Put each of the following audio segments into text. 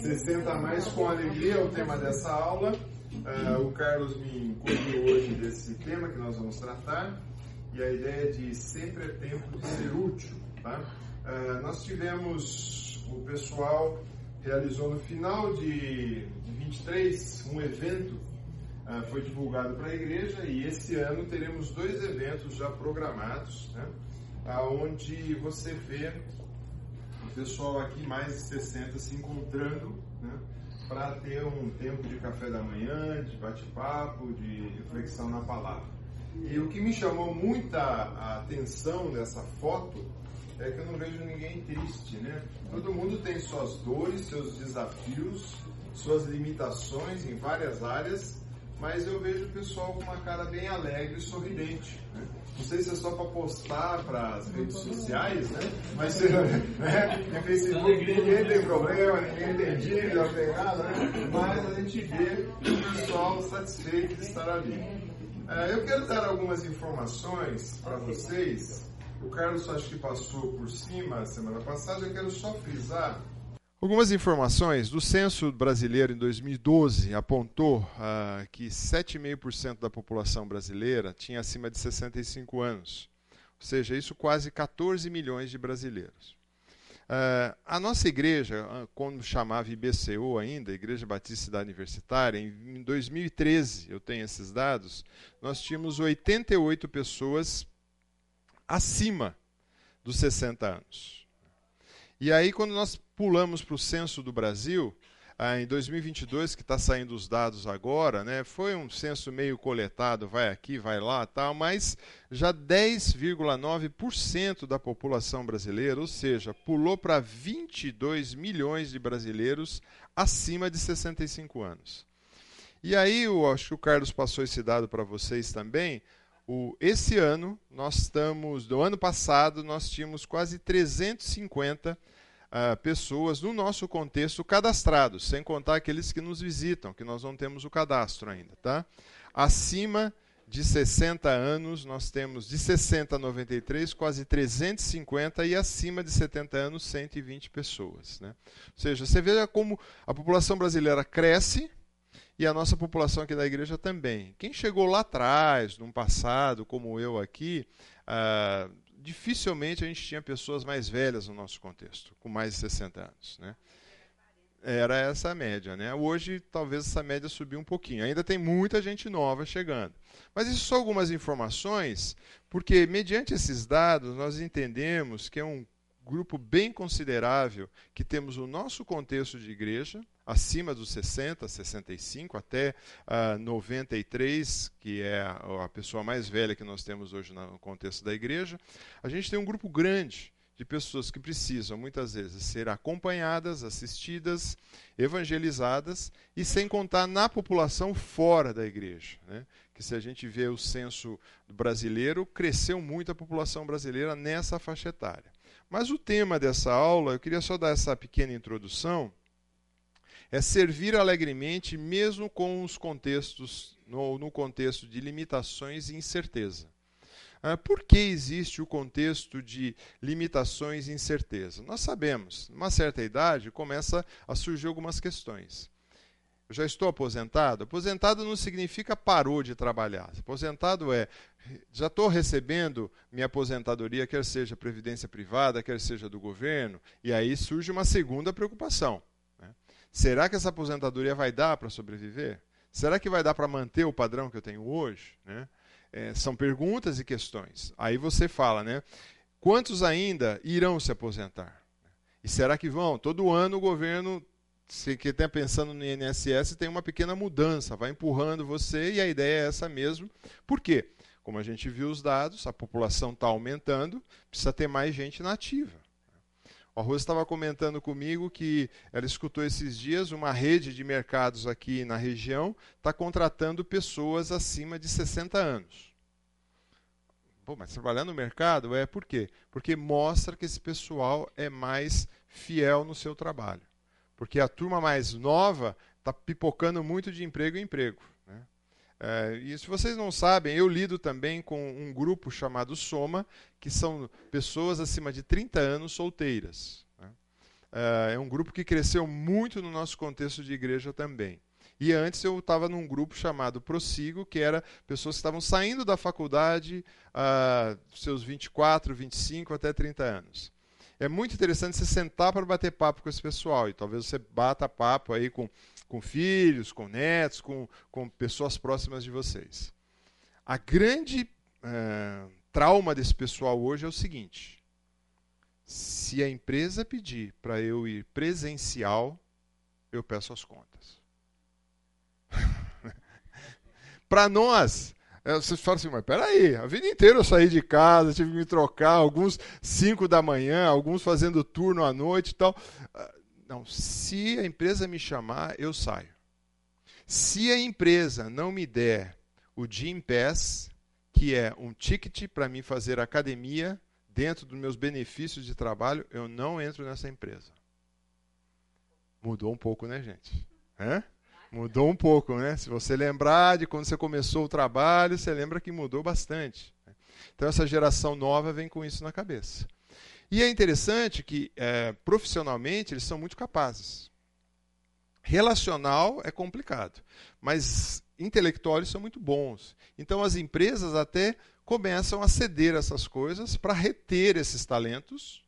60 mais com alegria é o tema dessa aula. Uh, o Carlos me incluiu hoje desse tema que nós vamos tratar e a ideia de sempre é tempo de ser útil. Tá? Uh, nós tivemos, o pessoal realizou no final de, de 23 um evento, uh, foi divulgado para a igreja e esse ano teremos dois eventos já programados, né? onde você vê o pessoal aqui mais de 60 se encontrando né? para ter um tempo de café da manhã, de bate-papo, de reflexão na palavra. E o que me chamou muita atenção nessa foto é que eu não vejo ninguém triste, né? Todo mundo tem suas dores, seus desafios, suas limitações em várias áreas, mas eu vejo o pessoal com uma cara bem alegre e sorridente. Né? Não sei se é só para postar para as redes sociais, né? Mas né? no Facebook ninguém tem problema, ninguém tem dívida, não tem nada, né? Mas a gente vê o pessoal satisfeito de estar ali. É, eu quero dar algumas informações para vocês. O Carlos acho que passou por cima semana passada, eu quero só frisar Algumas informações do censo brasileiro em 2012 apontou uh, que 7,5% da população brasileira tinha acima de 65 anos, ou seja, isso quase 14 milhões de brasileiros. Uh, a nossa igreja, uh, quando chamava IBCU ainda, Igreja Batista Cidade Universitária, em 2013, eu tenho esses dados, nós tínhamos 88 pessoas acima dos 60 anos. E aí, quando nós pulamos para o censo do Brasil, ah, em 2022, que está saindo os dados agora, né, foi um censo meio coletado, vai aqui, vai lá, tal, mas já 10,9% da população brasileira, ou seja, pulou para 22 milhões de brasileiros acima de 65 anos. E aí, eu acho que o Carlos passou esse dado para vocês também. O, esse ano, nós estamos, do ano passado, nós tínhamos quase 350 uh, pessoas no nosso contexto cadastrados, sem contar aqueles que nos visitam, que nós não temos o cadastro ainda. Tá? Acima de 60 anos, nós temos de 60 a 93, quase 350, e acima de 70 anos, 120 pessoas. Né? Ou seja, você vê como a população brasileira cresce e a nossa população aqui da igreja também. Quem chegou lá atrás, num passado, como eu aqui, uh, dificilmente a gente tinha pessoas mais velhas no nosso contexto, com mais de 60 anos. Né? Era essa a média. Né? Hoje, talvez essa média subiu um pouquinho. Ainda tem muita gente nova chegando. Mas isso são algumas informações, porque, mediante esses dados, nós entendemos que é um grupo bem considerável que temos o nosso contexto de igreja, acima dos 60, 65 até uh, 93, que é a, a pessoa mais velha que nós temos hoje no contexto da igreja. A gente tem um grupo grande de pessoas que precisam muitas vezes ser acompanhadas, assistidas, evangelizadas e sem contar na população fora da igreja. Né? Que se a gente vê o censo brasileiro, cresceu muito a população brasileira nessa faixa etária. Mas o tema dessa aula, eu queria só dar essa pequena introdução, é servir alegremente mesmo com os contextos, no, no contexto de limitações e incerteza. Ah, por que existe o contexto de limitações e incerteza? Nós sabemos, numa certa idade começa a surgir algumas questões. Eu já estou aposentado? Aposentado não significa parou de trabalhar. Aposentado é já estou recebendo minha aposentadoria, quer seja previdência privada, quer seja do governo, e aí surge uma segunda preocupação. Será que essa aposentadoria vai dar para sobreviver? Será que vai dar para manter o padrão que eu tenho hoje? Né? É, são perguntas e questões. Aí você fala, né? Quantos ainda irão se aposentar? E será que vão? Todo ano o governo se que está pensando no INSS tem uma pequena mudança, vai empurrando você e a ideia é essa mesmo. Por quê? Como a gente viu os dados, a população está aumentando, precisa ter mais gente nativa. A Rosa estava comentando comigo que ela escutou esses dias uma rede de mercados aqui na região está contratando pessoas acima de 60 anos. Pô, mas trabalhar no mercado é por quê? Porque mostra que esse pessoal é mais fiel no seu trabalho porque a turma mais nova está pipocando muito de emprego em emprego. É, e se vocês não sabem, eu lido também com um grupo chamado Soma, que são pessoas acima de 30 anos solteiras. Né? Uh, é um grupo que cresceu muito no nosso contexto de igreja também. E antes eu estava num grupo chamado Prossigo, que era pessoas que estavam saindo da faculdade, uh, seus 24, 25 até 30 anos. É muito interessante você sentar para bater papo com esse pessoal. E talvez você bata papo aí com, com filhos, com netos, com, com pessoas próximas de vocês. A grande uh, trauma desse pessoal hoje é o seguinte: se a empresa pedir para eu ir presencial, eu peço as contas. para nós, é, vocês falam assim, mas peraí, a vida inteira eu saí de casa, tive que me trocar, alguns 5 da manhã, alguns fazendo turno à noite e tal. Não, se a empresa me chamar, eu saio. Se a empresa não me der o Gym Pass, que é um ticket para mim fazer academia, dentro dos meus benefícios de trabalho, eu não entro nessa empresa. Mudou um pouco, né, gente? Hã? Mudou um pouco, né? Se você lembrar de quando você começou o trabalho, você lembra que mudou bastante. Então, essa geração nova vem com isso na cabeça. E é interessante que, é, profissionalmente, eles são muito capazes. Relacional é complicado, mas intelectuais são muito bons. Então, as empresas até começam a ceder essas coisas para reter esses talentos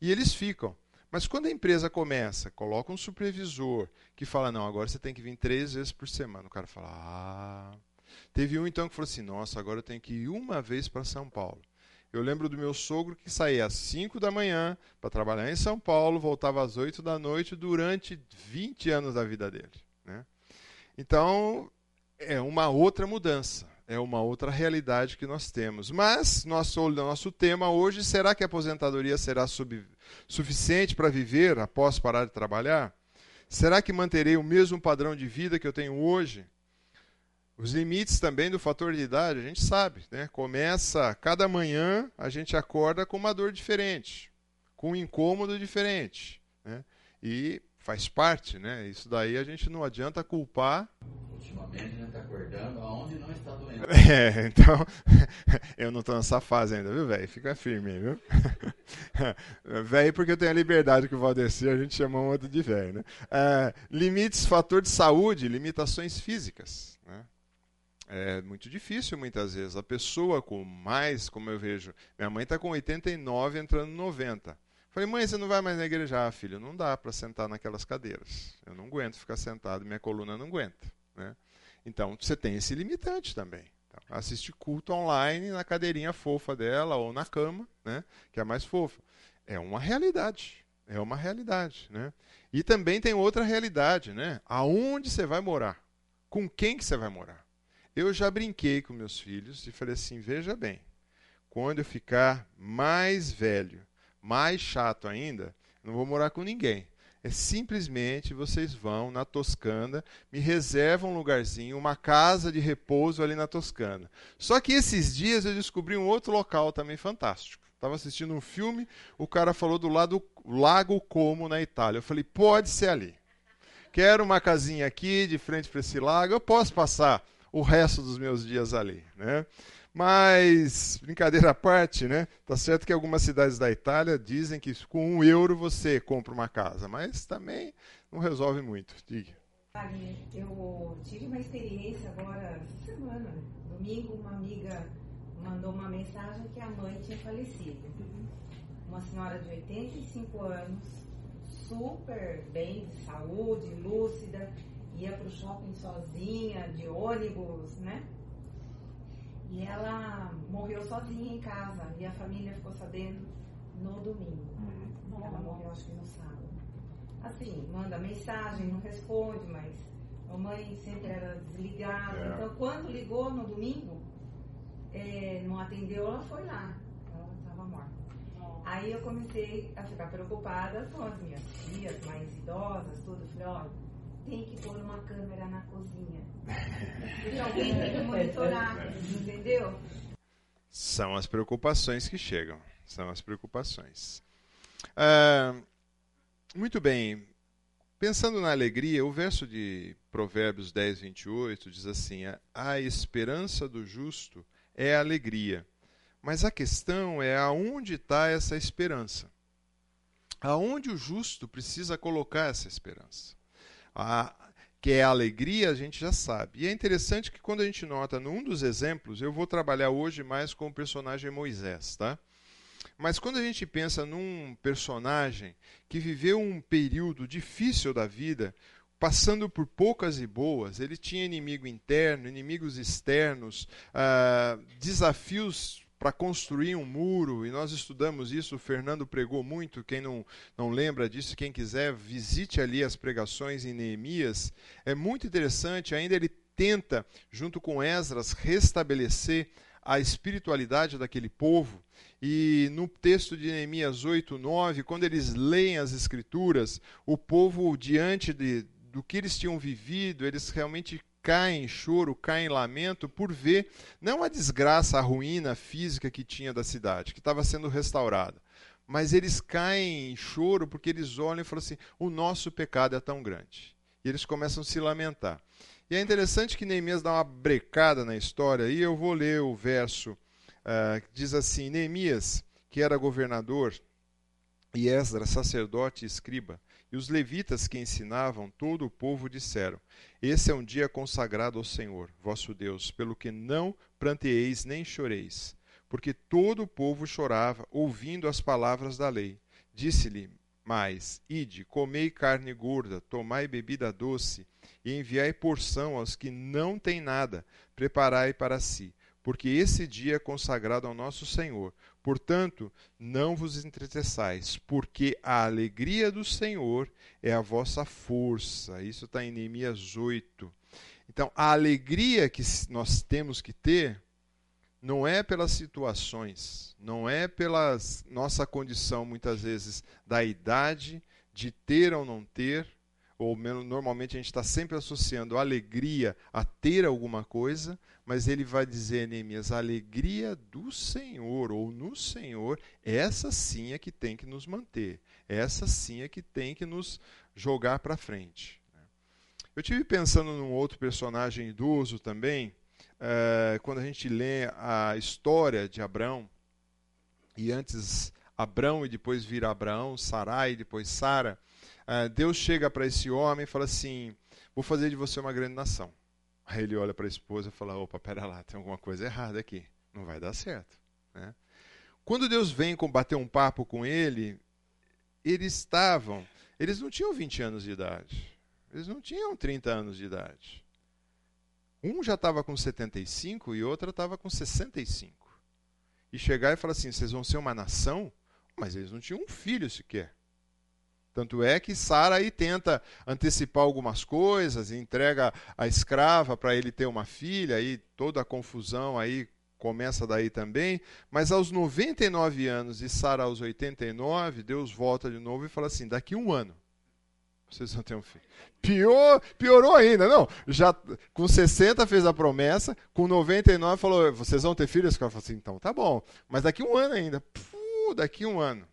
e eles ficam. Mas quando a empresa começa, coloca um supervisor que fala: não, agora você tem que vir três vezes por semana. O cara fala: ah. Teve um então que falou assim: nossa, agora eu tenho que ir uma vez para São Paulo. Eu lembro do meu sogro que saía às 5 da manhã para trabalhar em São Paulo, voltava às 8 da noite durante 20 anos da vida dele. Né? Então, é uma outra mudança é uma outra realidade que nós temos. Mas nosso, nosso tema hoje, será que a aposentadoria será sub, suficiente para viver após parar de trabalhar? Será que manterei o mesmo padrão de vida que eu tenho hoje? Os limites também do fator de idade, a gente sabe, né? Começa cada manhã, a gente acorda com uma dor diferente, com um incômodo diferente, né? E faz parte, né? Isso daí a gente não adianta culpar. Ultimamente a gente está acordando aonde não está doendo. É, então eu não estou nessa fase ainda, viu, velho? Fica firme, viu? velho porque eu tenho a liberdade que o Valdeci, a gente chama um outro de velho, né? É, limites, fator de saúde, limitações físicas? É muito difícil muitas vezes. A pessoa com mais, como eu vejo, minha mãe está com 89 entrando 90 Falei, mãe, você não vai mais na igreja? Ah, filho, não dá para sentar naquelas cadeiras. Eu não aguento ficar sentado, minha coluna não aguenta. Né? Então, você tem esse limitante também. Então, assiste culto online na cadeirinha fofa dela ou na cama, né? que é mais fofa. É uma realidade. É uma realidade. Né? E também tem outra realidade. Né? Aonde você vai morar? Com quem que você vai morar? Eu já brinquei com meus filhos e falei assim: veja bem, quando eu ficar mais velho mais chato ainda, não vou morar com ninguém. É simplesmente vocês vão na Toscana, me reservam um lugarzinho, uma casa de repouso ali na Toscana. Só que esses dias eu descobri um outro local também fantástico. Estava assistindo um filme, o cara falou do lado Lago Como na Itália. Eu falei, pode ser ali. Quero uma casinha aqui de frente para esse lago, eu posso passar o resto dos meus dias ali, né? Mas, brincadeira à parte, né? Tá certo que algumas cidades da Itália dizem que com um euro você compra uma casa, mas também não resolve muito. Diga. Eu tive uma experiência agora, semana, domingo, uma amiga mandou uma mensagem que a mãe tinha falecido. Uma senhora de 85 anos, super bem de saúde, lúcida, ia para o shopping sozinha, de ônibus, né? E ela morreu sozinha em casa. E a família ficou sabendo no domingo. Uhum. Ela morreu, acho que no sábado. Assim, manda mensagem, não responde, mas a mãe sempre era desligada. É. Então, quando ligou no domingo, é, não atendeu, ela foi lá. Ela estava morta. Aí eu comecei a ficar preocupada com as minhas tias mais idosas, tudo. Falei, olha, tem que pôr uma câmera na cozinha. Porque alguém tem que monitorar, entendeu? São as preocupações que chegam. São as preocupações. Ah, muito bem. Pensando na alegria, o verso de Provérbios 10, 28 diz assim: A esperança do justo é a alegria. Mas a questão é aonde está essa esperança. Aonde o justo precisa colocar essa esperança? A, que é a alegria, a gente já sabe. E é interessante que quando a gente nota num dos exemplos, eu vou trabalhar hoje mais com o personagem Moisés, tá? Mas quando a gente pensa num personagem que viveu um período difícil da vida, passando por poucas e boas, ele tinha inimigo interno, inimigos externos, uh, desafios para construir um muro, e nós estudamos isso, o Fernando pregou muito, quem não, não lembra disso, quem quiser, visite ali as pregações em Neemias. É muito interessante, ainda ele tenta, junto com Esdras, restabelecer a espiritualidade daquele povo. E no texto de Neemias 8, 9, quando eles leem as escrituras, o povo, diante de, do que eles tinham vivido, eles realmente caem em choro, caem em lamento por ver não a desgraça, a ruína física que tinha da cidade, que estava sendo restaurada, mas eles caem em choro porque eles olham e falam assim: o nosso pecado é tão grande. E eles começam a se lamentar. E é interessante que Neemias dá uma brecada na história, e eu vou ler o verso uh, que diz assim: Neemias, que era governador, e Esdras, sacerdote e escriba, e os levitas que ensinavam todo o povo disseram: Esse é um dia consagrado ao Senhor, vosso Deus, pelo que não pranteeis nem choreis. Porque todo o povo chorava, ouvindo as palavras da lei. Disse-lhe mais: Ide, comei carne gorda, tomai bebida doce, e enviai porção aos que não têm nada, preparai para si. Porque esse dia é consagrado ao nosso Senhor. Portanto, não vos entristeçais, porque a alegria do Senhor é a vossa força. Isso está em Neemias 8. Então, a alegria que nós temos que ter não é pelas situações, não é pela nossa condição, muitas vezes, da idade, de ter ou não ter, ou normalmente a gente está sempre associando alegria a ter alguma coisa, mas ele vai dizer, Neemias, a alegria do Senhor, ou no Senhor, essa sim é que tem que nos manter, essa sim é que tem que nos jogar para frente. Eu tive pensando num outro personagem idoso também, uh, quando a gente lê a história de Abraão, e antes Abraão e depois vira Abraão, Sarai e depois Sara, Deus chega para esse homem e fala assim: Vou fazer de você uma grande nação. Aí ele olha para a esposa e fala: Opa, pera lá, tem alguma coisa errada aqui. Não vai dar certo. Né? Quando Deus vem combater um papo com ele, eles estavam. Eles não tinham 20 anos de idade. Eles não tinham 30 anos de idade. Um já estava com 75 e outra estava com 65. E chegar e falar assim: vocês vão ser uma nação? Mas eles não tinham um filho sequer. Tanto é que Sara aí tenta antecipar algumas coisas, entrega a escrava para ele ter uma filha, aí toda a confusão aí começa daí também. Mas aos 99 anos e Sara aos 89, Deus volta de novo e fala assim: daqui um ano vocês vão ter um filho. Pior, piorou ainda, não. Já com 60 fez a promessa, com 99 falou: vocês vão ter filhos? O cara falou assim: então tá bom, mas daqui um ano ainda. Puh, daqui um ano.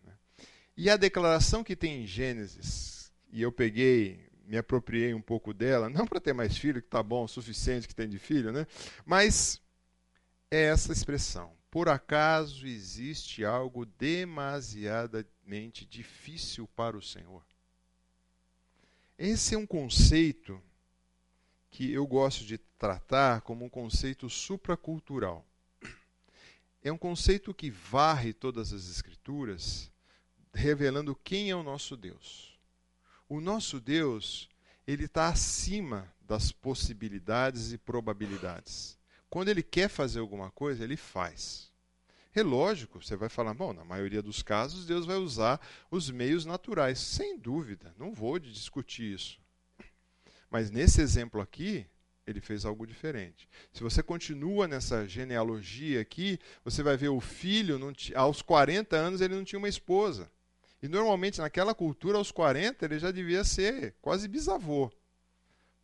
E a declaração que tem em Gênesis, e eu peguei, me apropriei um pouco dela, não para ter mais filho, que está bom, o suficiente que tem de filho, né? mas é essa expressão. Por acaso existe algo demasiadamente difícil para o Senhor? Esse é um conceito que eu gosto de tratar como um conceito supracultural. É um conceito que varre todas as escrituras revelando quem é o nosso Deus. O nosso Deus, ele está acima das possibilidades e probabilidades. Quando ele quer fazer alguma coisa, ele faz. É lógico, você vai falar, bom, na maioria dos casos, Deus vai usar os meios naturais. Sem dúvida, não vou discutir isso. Mas nesse exemplo aqui, ele fez algo diferente. Se você continua nessa genealogia aqui, você vai ver o filho, aos 40 anos, ele não tinha uma esposa. E normalmente naquela cultura, aos 40, ele já devia ser quase bisavô.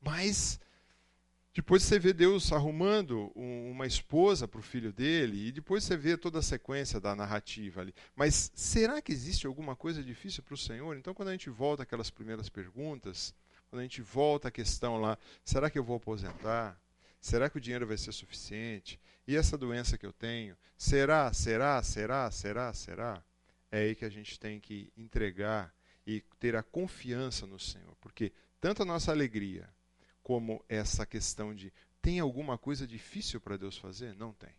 Mas depois você vê Deus arrumando uma esposa para o filho dele, e depois você vê toda a sequência da narrativa ali. Mas será que existe alguma coisa difícil para o Senhor? Então, quando a gente volta aquelas primeiras perguntas, quando a gente volta à questão lá, será que eu vou aposentar? Será que o dinheiro vai ser suficiente? E essa doença que eu tenho? Será, será, será, será, será? É aí que a gente tem que entregar e ter a confiança no Senhor. Porque tanto a nossa alegria como essa questão de tem alguma coisa difícil para Deus fazer? Não tem.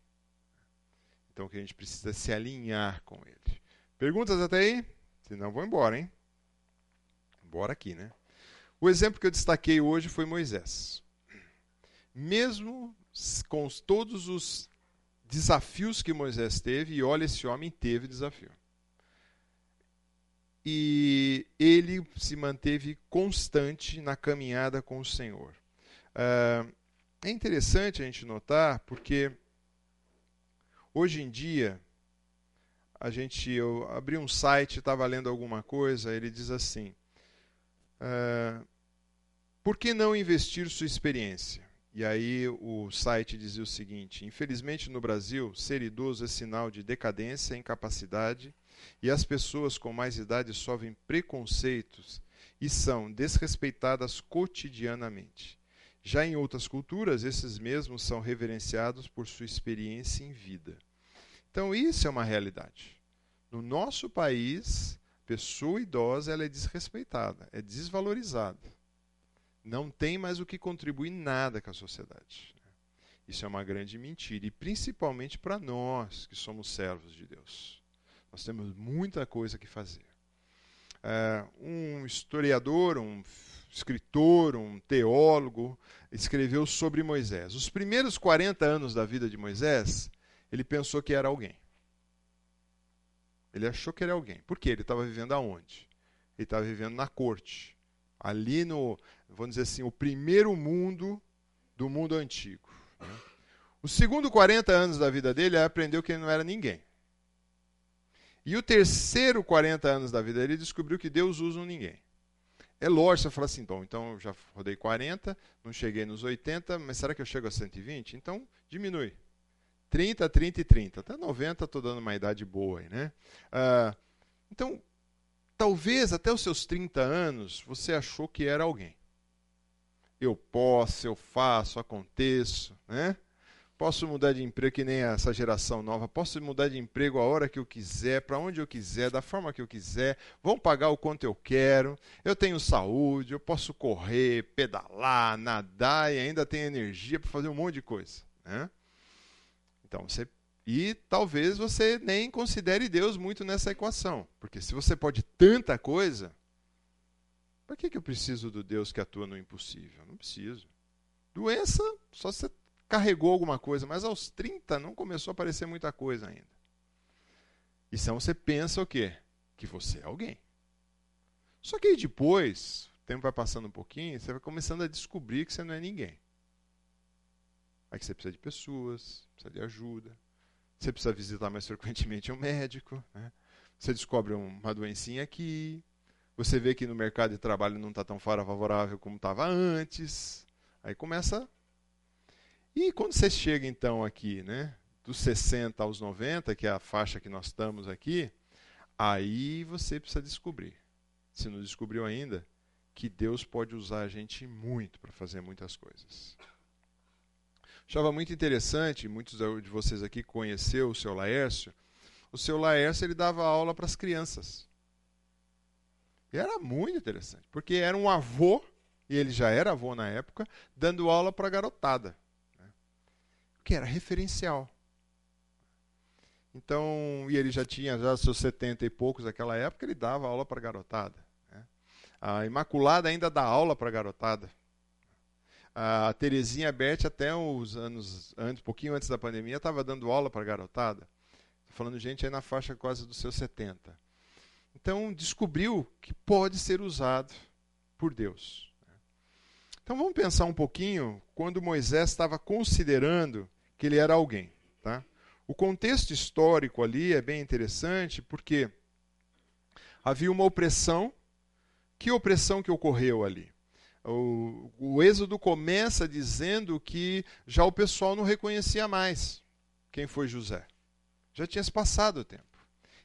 Então que a gente precisa se alinhar com Ele. Perguntas até aí? Senão vou embora, hein? Bora aqui, né? O exemplo que eu destaquei hoje foi Moisés. Mesmo com todos os desafios que Moisés teve, e olha, esse homem teve desafio. E ele se manteve constante na caminhada com o Senhor. Uh, é interessante a gente notar, porque hoje em dia, a gente, eu abri um site, estava lendo alguma coisa, ele diz assim: uh, por que não investir sua experiência? E aí o site dizia o seguinte: infelizmente no Brasil, ser idoso é sinal de decadência, incapacidade, e as pessoas com mais idade sofrem preconceitos e são desrespeitadas cotidianamente. Já em outras culturas, esses mesmos são reverenciados por sua experiência em vida. Então, isso é uma realidade. No nosso país, pessoa idosa ela é desrespeitada, é desvalorizada. Não tem mais o que contribuir nada com a sociedade. Isso é uma grande mentira, e principalmente para nós que somos servos de Deus. Nós temos muita coisa que fazer. É, um historiador, um escritor, um teólogo, escreveu sobre Moisés. Os primeiros 40 anos da vida de Moisés, ele pensou que era alguém. Ele achou que era alguém. Por quê? Ele estava vivendo aonde? Ele estava vivendo na corte. Ali no, vamos dizer assim, o primeiro mundo do mundo antigo. Né? Os segundo 40 anos da vida dele, ele aprendeu que ele não era ninguém. E o terceiro 40 anos da vida ele descobriu que Deus usa um ninguém. É lógico, você fala assim, bom, então eu já rodei 40, não cheguei nos 80, mas será que eu chego a 120? Então diminui. 30, 30 e 30. Até 90 estou dando uma idade boa aí, né? Ah, então, talvez até os seus 30 anos você achou que era alguém. Eu posso, eu faço, aconteço, né? Posso mudar de emprego que nem essa geração nova. Posso mudar de emprego a hora que eu quiser, para onde eu quiser, da forma que eu quiser. Vão pagar o quanto eu quero. Eu tenho saúde, eu posso correr, pedalar, nadar e ainda tenho energia para fazer um monte de coisa. Né? Então você e talvez você nem considere Deus muito nessa equação, porque se você pode tanta coisa, para que, que eu preciso do Deus que atua no impossível? Não preciso. Doença, só você carregou alguma coisa, mas aos 30 não começou a aparecer muita coisa ainda. E então você pensa o quê? Que você é alguém. Só que aí depois, o tempo vai passando um pouquinho, você vai começando a descobrir que você não é ninguém. Aí que você precisa de pessoas, precisa de ajuda, você precisa visitar mais frequentemente um médico, né? você descobre uma doencinha aqui, você vê que no mercado de trabalho não está tão favorável como estava antes, aí começa e quando você chega então aqui, né, dos 60 aos 90, que é a faixa que nós estamos aqui, aí você precisa descobrir, se não descobriu ainda, que Deus pode usar a gente muito para fazer muitas coisas. Achava muito interessante, muitos de vocês aqui conheceu o seu Laércio. O seu Laércio ele dava aula para as crianças. E era muito interessante, porque era um avô, e ele já era avô na época, dando aula para a garotada que era referencial. Então, e ele já tinha já seus 70 e poucos naquela época, ele dava aula para garotada. Né? A Imaculada ainda dá aula para garotada. A Terezinha Bert, até os anos antes, um pouquinho antes da pandemia, estava dando aula para garotada. Estou falando gente aí na faixa quase dos seus 70. Então, descobriu que pode ser usado por Deus. Então vamos pensar um pouquinho quando Moisés estava considerando que ele era alguém. Tá? O contexto histórico ali é bem interessante porque havia uma opressão. Que opressão que ocorreu ali? O, o Êxodo começa dizendo que já o pessoal não reconhecia mais quem foi José. Já tinha se passado o tempo.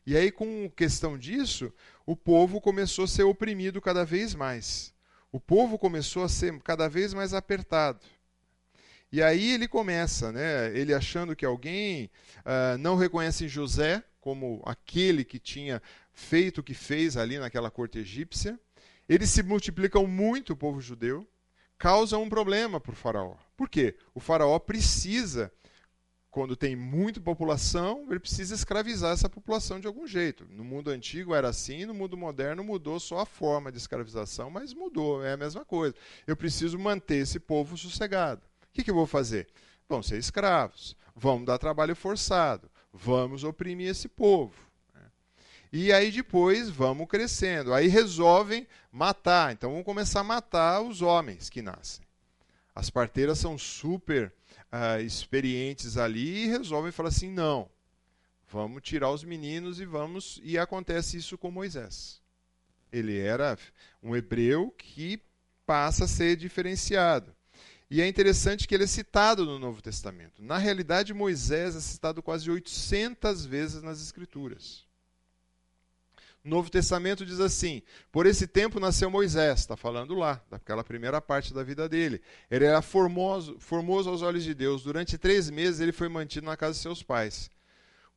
E aí, com questão disso, o povo começou a ser oprimido cada vez mais. O povo começou a ser cada vez mais apertado. E aí ele começa, né, ele achando que alguém uh, não reconhece José como aquele que tinha feito o que fez ali naquela corte egípcia. Eles se multiplicam muito, o povo judeu, causa um problema para o faraó. Por quê? O faraó precisa quando tem muita população, ele precisa escravizar essa população de algum jeito. No mundo antigo era assim, no mundo moderno mudou só a forma de escravização, mas mudou, é a mesma coisa. Eu preciso manter esse povo sossegado. Que, que eu vou fazer? Vão ser escravos, vamos dar trabalho forçado, vamos oprimir esse povo. Né? E aí depois vamos crescendo. Aí resolvem matar. Então vamos começar a matar os homens que nascem. As parteiras são super uh, experientes ali e resolvem falar assim: não, vamos tirar os meninos e vamos. E acontece isso com Moisés. Ele era um hebreu que passa a ser diferenciado. E é interessante que ele é citado no Novo Testamento. Na realidade, Moisés é citado quase 800 vezes nas Escrituras. O Novo Testamento diz assim: Por esse tempo nasceu Moisés, está falando lá, daquela primeira parte da vida dele. Ele era formoso, formoso aos olhos de Deus. Durante três meses ele foi mantido na casa de seus pais.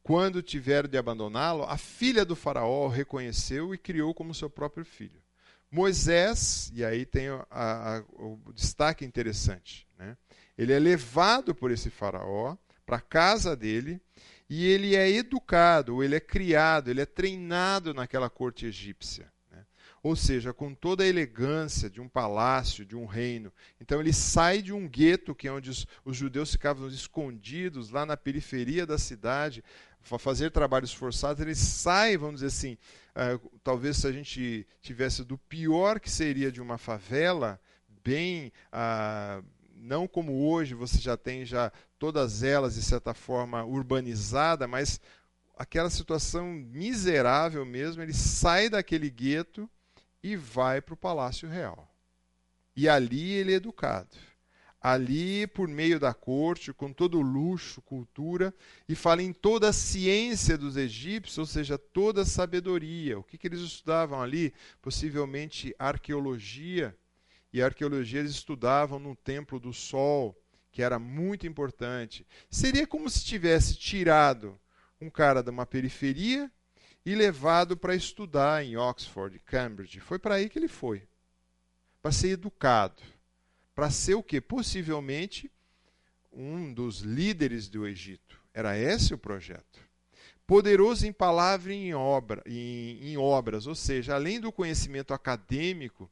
Quando tiveram de abandoná-lo, a filha do Faraó o reconheceu e criou como seu próprio filho. Moisés, e aí tem a, a, o destaque interessante, né? ele é levado por esse Faraó para a casa dele e ele é educado, ele é criado, ele é treinado naquela corte egípcia. Ou seja, com toda a elegância de um palácio, de um reino. Então ele sai de um gueto, que é onde os, os judeus ficavam escondidos, lá na periferia da cidade, para fazer trabalhos forçados. Ele sai, vamos dizer assim, uh, talvez se a gente tivesse do pior que seria de uma favela, bem. Uh, não como hoje você já tem já todas elas de certa forma urbanizada, mas aquela situação miserável mesmo, ele sai daquele gueto e vai para o palácio real. E ali ele é educado. Ali, por meio da corte, com todo o luxo, cultura, e fala em toda a ciência dos egípcios, ou seja, toda a sabedoria. O que, que eles estudavam ali? Possivelmente arqueologia, e a arqueologia eles estudavam no Templo do Sol, que era muito importante. Seria como se tivesse tirado um cara de uma periferia e levado para estudar em Oxford, Cambridge. Foi para aí que ele foi. Para ser educado. Para ser o quê? Possivelmente um dos líderes do Egito. Era esse o projeto. Poderoso em palavra e em, obra, em, em obras, ou seja, além do conhecimento acadêmico,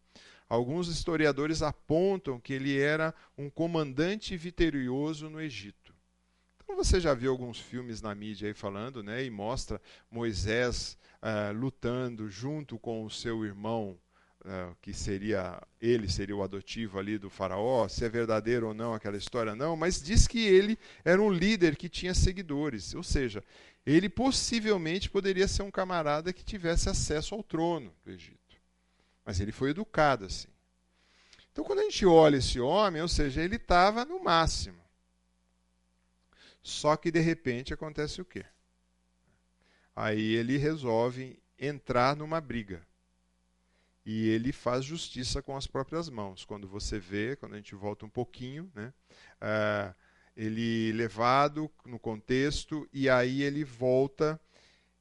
Alguns historiadores apontam que ele era um comandante vitorioso no Egito. Você já viu alguns filmes na mídia aí falando, né, e mostra Moisés uh, lutando junto com o seu irmão, uh, que seria ele seria o adotivo ali do faraó, se é verdadeiro ou não aquela história não, mas diz que ele era um líder que tinha seguidores, ou seja, ele possivelmente poderia ser um camarada que tivesse acesso ao trono do Egito. Mas ele foi educado assim. Então, quando a gente olha esse homem, ou seja, ele estava no máximo. Só que de repente acontece o quê? Aí ele resolve entrar numa briga. E ele faz justiça com as próprias mãos. Quando você vê, quando a gente volta um pouquinho, né? Uh, ele levado no contexto, e aí ele volta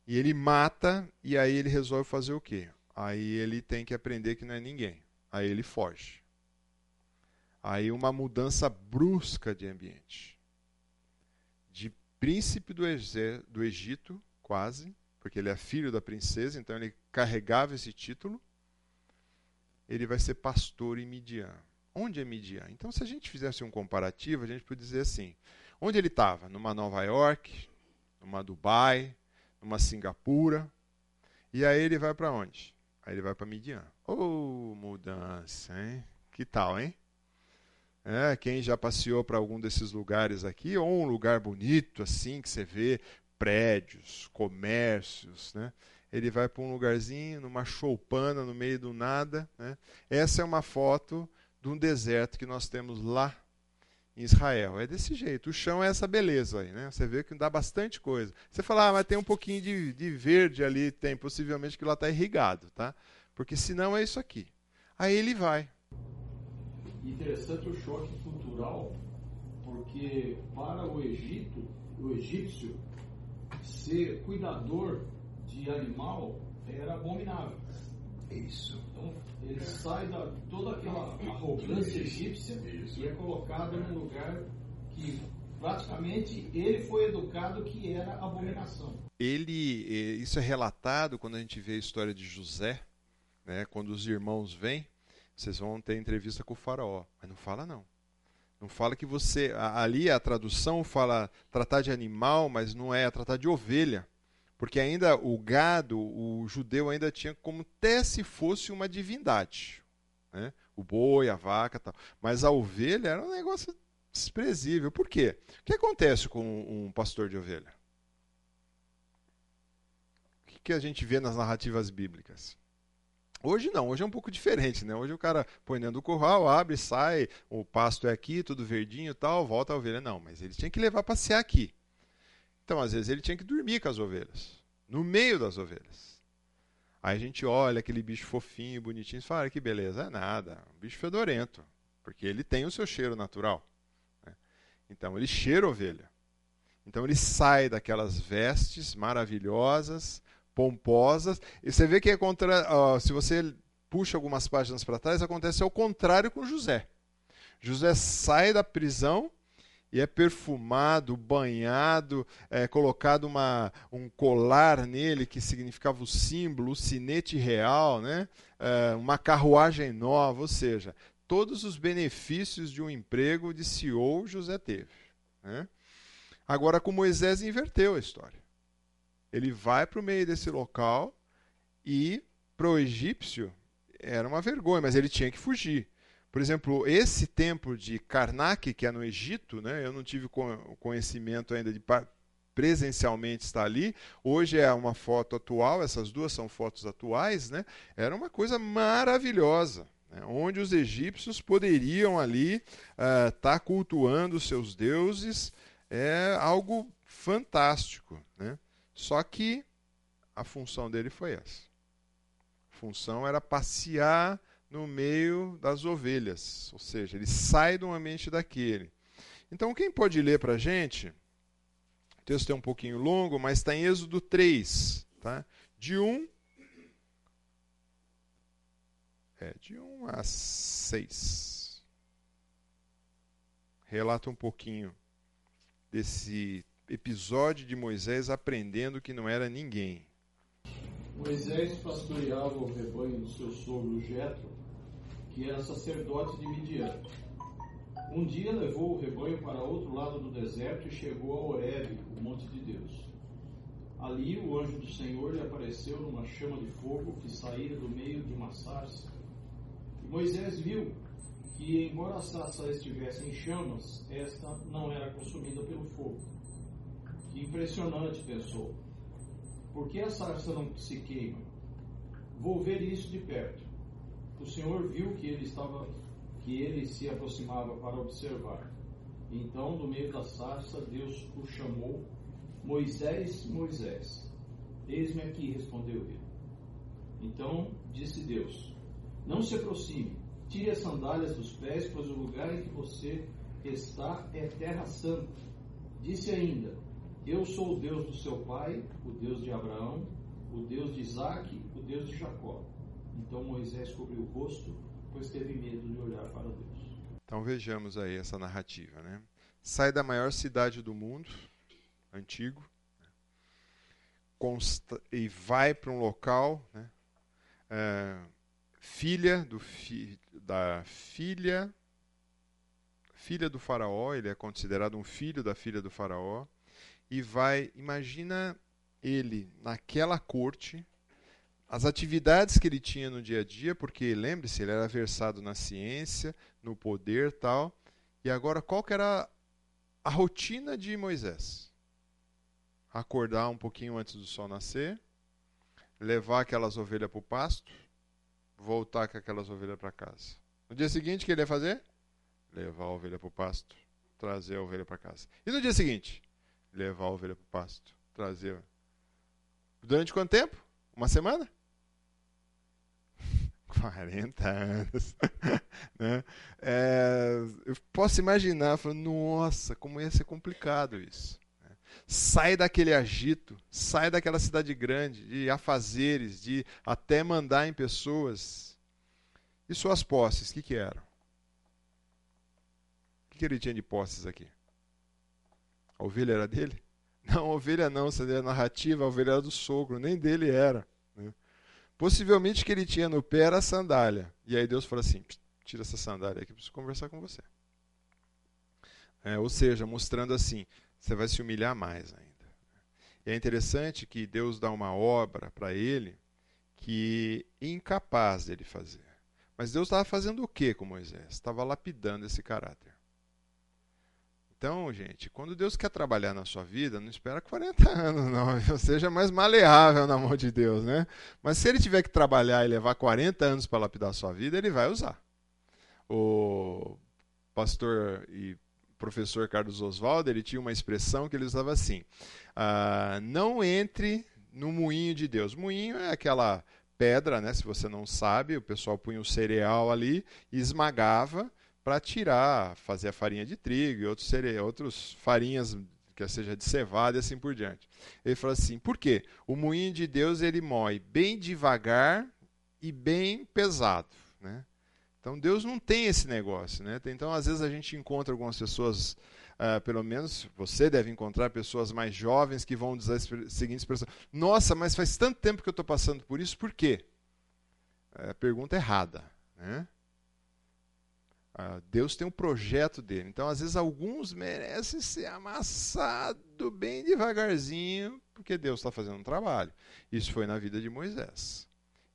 e ele mata, e aí ele resolve fazer o quê? Aí ele tem que aprender que não é ninguém. Aí ele foge. Aí uma mudança brusca de ambiente. Príncipe do, do Egito, quase, porque ele é filho da princesa, então ele carregava esse título. Ele vai ser pastor em Midian. Onde é Midian? Então, se a gente fizesse um comparativo, a gente poderia dizer assim: onde ele estava? Numa Nova York, numa Dubai, numa Singapura. E aí ele vai para onde? Aí ele vai para Midian. Ô, oh, mudança, hein? Que tal, hein? É, quem já passeou para algum desses lugares aqui, ou um lugar bonito assim, que você vê prédios, comércios, né? Ele vai para um lugarzinho, numa choupana, no meio do nada. Né? Essa é uma foto de um deserto que nós temos lá em Israel. É desse jeito. O chão é essa beleza aí, né? Você vê que dá bastante coisa. Você fala, ah, mas tem um pouquinho de, de verde ali, tem, possivelmente que lá está irrigado, tá? Porque senão é isso aqui. Aí ele vai. Interessante o choque cultural, porque para o Egito, o egípcio, ser cuidador de animal era abominável. Isso. Então ele sai da toda aquela arrogância egípcia Isso. e é colocado num lugar que praticamente ele foi educado que era abominação. ele eh, isso é relatado quando a gente vê a história de José, né? Quando os irmãos vêm, vocês vão ter entrevista com o faraó, mas não fala não. Não fala que você ali a tradução fala tratar de animal, mas não é tratar de ovelha, porque ainda o gado, o judeu ainda tinha como até se fosse uma divindade, né? O boi, a vaca, tal. Mas a ovelha era um negócio desprezível. Por quê? O que acontece com um pastor de ovelha? O que a gente vê nas narrativas bíblicas? Hoje não, hoje é um pouco diferente, né? Hoje o cara põe dentro do curral, abre, sai, o pasto é aqui, tudo verdinho e tal, volta a ovelha. Não, mas ele tinha que levar passear aqui. Então, às vezes, ele tinha que dormir com as ovelhas, no meio das ovelhas. Aí a gente olha aquele bicho fofinho, bonitinho, e fala, "Ah, que beleza. É nada, um bicho fedorento, porque ele tem o seu cheiro natural. né? Então, ele cheira ovelha. Então, ele sai daquelas vestes maravilhosas, pomposas, e você vê que é contra, ó, se você puxa algumas páginas para trás, acontece ao contrário com José. José sai da prisão e é perfumado, banhado, é colocado uma, um colar nele que significava o símbolo, o sinete real, né? É, uma carruagem nova, ou seja, todos os benefícios de um emprego de CEO José teve. Né? Agora com Moisés inverteu a história. Ele vai para o meio desse local e para o egípcio era uma vergonha, mas ele tinha que fugir. Por exemplo, esse templo de Karnak, que é no Egito, né, eu não tive co- conhecimento ainda de presencialmente estar ali. Hoje é uma foto atual, essas duas são fotos atuais, né? Era uma coisa maravilhosa, né, onde os egípcios poderiam ali estar cultuando os seus deuses. É algo fantástico, né? Só que a função dele foi essa. A função era passear no meio das ovelhas, ou seja, ele sai do ambiente daquele. Então, quem pode ler para a gente? O texto é um pouquinho longo, mas está em Êxodo 3, tá? de 1 é, de 1 a 6. Relata um pouquinho desse episódio de Moisés aprendendo que não era ninguém. Moisés pastoreava o rebanho do seu sogro Jetro, que era sacerdote de Midian. Um dia levou o rebanho para outro lado do deserto e chegou a Horebe, o monte de Deus. Ali o anjo do Senhor lhe apareceu numa chama de fogo que saía do meio de uma sarça. E Moisés viu que, embora a sarça estivesse em chamas, esta não era consumida pelo fogo. Impressionante, pensou. Por que a sarça não se queima? Vou ver isso de perto. O Senhor viu que ele estava que ele se aproximava para observar. Então, do meio da sarça, Deus o chamou: Moisés, Moisés. Eis-me aqui, respondeu ele. Então disse Deus: Não se aproxime, tire as sandálias dos pés, pois o lugar em que você está é terra santa. Disse ainda: Eu sou o Deus do seu pai, o Deus de Abraão, o Deus de Isaque, o Deus de Jacó. Então Moisés cobriu o rosto, pois teve medo de olhar para Deus. Então vejamos aí essa narrativa, né? Sai da maior cidade do mundo, antigo, consta- e vai para um local, né? É, filha do fi, da filha filha do faraó, ele é considerado um filho da filha do faraó e vai, imagina ele naquela corte, as atividades que ele tinha no dia a dia, porque lembre-se, ele era versado na ciência, no poder tal. E agora, qual que era a rotina de Moisés? Acordar um pouquinho antes do sol nascer, levar aquelas ovelhas para o pasto, voltar com aquelas ovelhas para casa. No dia seguinte, o que ele ia fazer? Levar a ovelha para o pasto, trazer a ovelha para casa. E no dia seguinte? Levar a ovelha para o pasto, trazer. Durante quanto tempo? Uma semana? 40 anos. né? É, eu posso imaginar, falando, nossa, como ia ser complicado isso. né? sai daquele agito, sai daquela cidade grande, de afazeres, de até mandar em pessoas. E suas posses, o que, que eram? O que, que ele tinha de posses aqui? A ovelha era dele? Não, a ovelha não, se é narrativa, a ovelha era do sogro, nem dele era. Né? Possivelmente que ele tinha no pé era a sandália. E aí Deus falou assim: tira essa sandália aqui, preciso conversar com você. É, ou seja, mostrando assim, você vai se humilhar mais ainda. E é interessante que Deus dá uma obra para ele que é incapaz dele fazer. Mas Deus estava fazendo o que com Moisés? Estava lapidando esse caráter. Então, gente, quando Deus quer trabalhar na sua vida, não espera 40 anos, não. Seja mais maleável na mão de Deus, né? Mas se ele tiver que trabalhar e levar 40 anos para lapidar a sua vida, ele vai usar. O pastor e professor Carlos Oswaldo, ele tinha uma expressão que ele usava assim: ah, não entre no moinho de Deus. Moinho é aquela pedra, né? Se você não sabe, o pessoal punha o cereal ali esmagava para tirar, fazer a farinha de trigo e outros cereais, outros farinhas que seja de cevada e assim por diante. Ele falou assim: por quê? O moinho de Deus ele moe bem devagar e bem pesado, né? Então Deus não tem esse negócio, né? Então às vezes a gente encontra algumas pessoas, uh, pelo menos você deve encontrar pessoas mais jovens que vão dizer a seguinte expressão: Nossa, mas faz tanto tempo que eu estou passando por isso, por quê? É pergunta errada, né? Uh, Deus tem um projeto dele. Então, às vezes, alguns merecem ser amassado bem devagarzinho, porque Deus está fazendo um trabalho. Isso foi na vida de Moisés.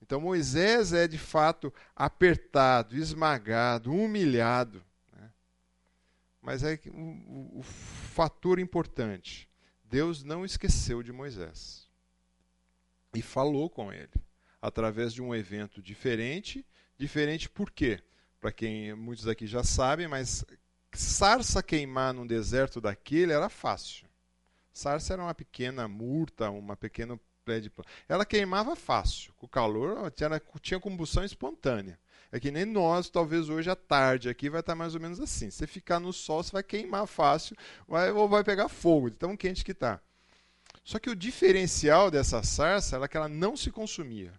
Então Moisés é de fato apertado, esmagado, humilhado. Né? Mas é o, o, o fator importante: Deus não esqueceu de Moisés e falou com ele através de um evento diferente. Diferente por quê? Para quem muitos aqui já sabem, mas sarça queimar num deserto daquele era fácil. Sarça era uma pequena murta, uma pequena de ela queimava fácil. Com o calor, tinha, combustão espontânea. É que nem nós, talvez hoje à tarde aqui vai estar mais ou menos assim. Se ficar no sol, você vai queimar fácil vai, ou vai pegar fogo, de tão quente que está. Só que o diferencial dessa sarça era que ela não se consumia.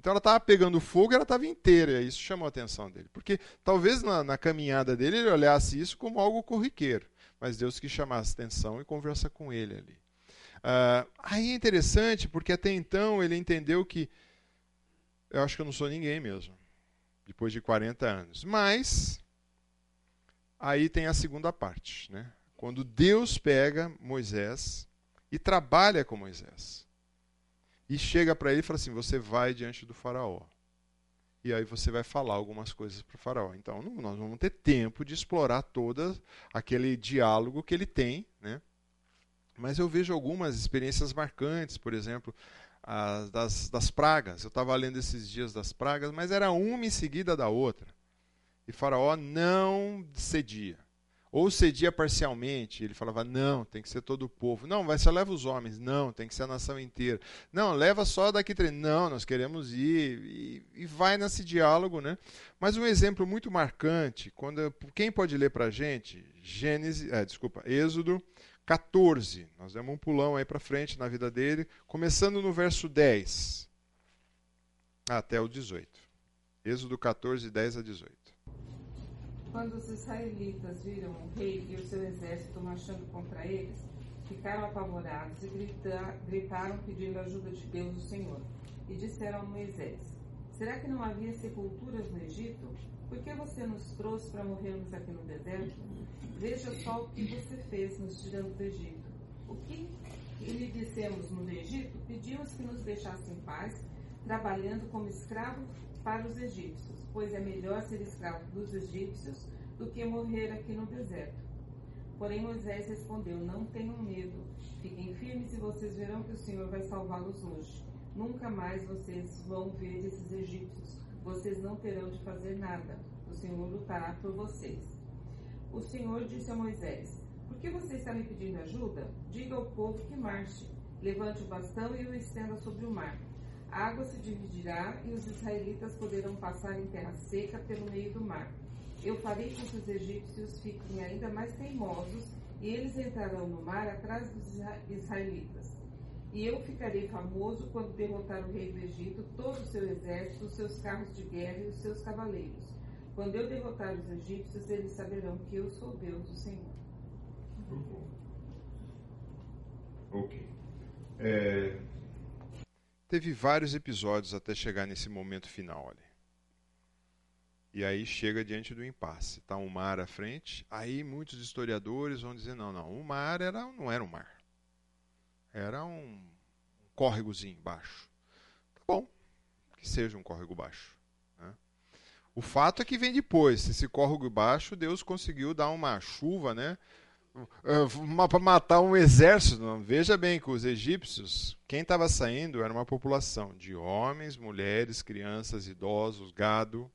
Então ela estava pegando fogo e ela estava inteira. Isso chamou a atenção dele. Porque talvez na, na, caminhada dele ele olhasse isso como algo corriqueiro. Mas Deus quis chamar a atenção e conversa com ele ali. Uh, aí é interessante, porque até então ele entendeu que eu acho que eu não sou ninguém mesmo, depois de 40 anos. Mas aí tem a segunda parte, né? Quando Deus pega Moisés e trabalha com Moisés. E chega para ele e fala assim: Você vai diante do Faraó. E aí você vai falar algumas coisas para o Faraó. Então não, nós vamos ter tempo de explorar todo aquele diálogo que ele tem, né? Mas eu vejo algumas experiências marcantes, por exemplo, as, das, das pragas. Eu estava lendo esses dias das pragas, mas era uma em seguida da outra. E Faraó não cedia. Ou cedia parcialmente, ele falava: não, tem que ser todo o povo. Não, vai só leva os homens. Não, tem que ser a nação inteira. Não, leva só daqui três. Não, nós queremos ir. E, e, vai nesse diálogo, né? Mas um exemplo muito marcante, quando quem pode ler para a gente? Gênesis, é, desculpa, Êxodo 14. Nós demos um pulão aí para frente na vida dele, começando no verso 10 até o 18. Êxodo 14, 10 a 18. Quando os israelitas viram o rei e o seu exército marchando contra eles, ficaram apavorados e gritaram pedindo ajuda de Deus, o Senhor. E disseram a Moisés: Será que não havia sepulturas no Egito? Por que você nos trouxe para morrermos aqui no deserto? Veja só o que você fez nos tirando do Egito. O que lhe dissemos no Egito? Pedimos que nos deixasse em paz, trabalhando como escravo para os egípcios, pois é melhor ser escravo dos egípcios do que morrer aqui no deserto. Porém Moisés respondeu: Não tenham medo, fiquem firmes e vocês verão que o Senhor vai salvá-los hoje. Nunca mais vocês vão ver esses egípcios vocês não terão de fazer nada. O Senhor lutará por vocês. O Senhor disse a Moisés: Por que você está me pedindo ajuda? Diga ao povo que marche. Levante o bastão e o estenda sobre o mar. A água se dividirá e os israelitas poderão passar em terra seca pelo meio do mar. Eu farei com que os egípcios fiquem ainda mais teimosos e eles entrarão no mar atrás dos israelitas. E eu ficarei famoso quando derrotar o rei do Egito, todo o seu exército, os seus carros de guerra e os seus cavaleiros. Quando eu derrotar os egípcios, eles saberão que eu sou Deus, o Senhor. Ok. É, Teve vários episódios até chegar nesse momento final ali. E aí chega diante do impasse. Está um mar à frente. Aí muitos historiadores vão dizer: não, não, o mar era, não era um mar. Era um córregozinho baixo. Tá bom, que seja um córrego baixo. Né? O fato é que vem depois. Esse córrego baixo, Deus conseguiu dar uma chuva, né? Para matar um exército. Veja bem que os egípcios, quem estava saindo era uma população de homens, mulheres, crianças, idosos, gado.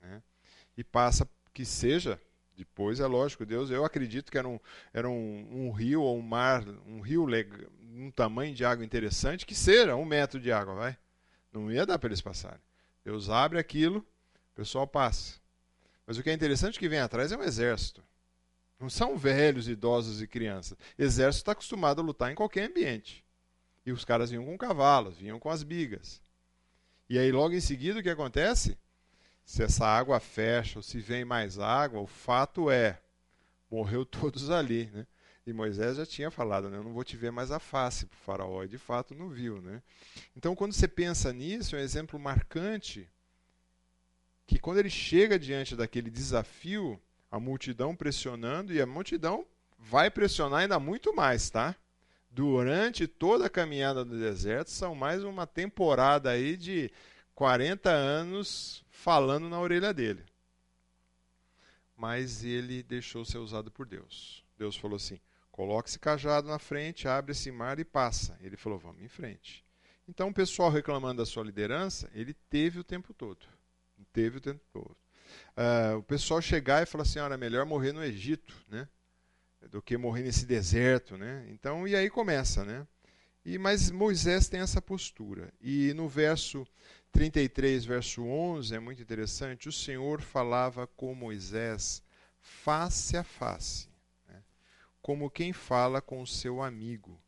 Né? E passa que seja, depois é lógico, Deus, eu acredito que era um, era um, um rio ou um mar, um rio um tamanho de água interessante, que seja um metro de água, vai. Não ia dar para eles passarem. Deus abre aquilo, o pessoal passa. Mas o que é interessante é que vem atrás é um exército. Não são velhos, idosos e crianças. Exército está acostumado a lutar em qualquer ambiente. E os caras vinham com cavalos, vinham com as bigas. E aí, logo em seguida, o que acontece? Se essa água fecha ou se vem mais água, o fato é, morreu todos ali. Né? E Moisés já tinha falado, né? eu não vou te ver mais a face para o faraó. E de fato não viu. Né? Então, quando você pensa nisso, é um exemplo marcante que quando ele chega diante daquele desafio, a multidão pressionando, e a multidão vai pressionar ainda muito mais, tá? Durante toda a caminhada do deserto, são mais uma temporada aí de 40 anos falando na orelha dele. Mas ele deixou ser usado por Deus. Deus falou assim: coloque esse cajado na frente, abre esse mar e passa. Ele falou: vamos em frente. Então, o pessoal reclamando da sua liderança, ele teve o tempo todo. Teve o tempo todo uh, o pessoal chegar e falar assim, olha, melhor morrer no Egito, né? Do que morrer nesse deserto, né? Então, e aí começa, né? E, mas Moisés tem essa postura. E no verso 33, verso 11, é muito interessante, o Senhor falava com Moisés face a face, né? como quem fala com o seu amigo,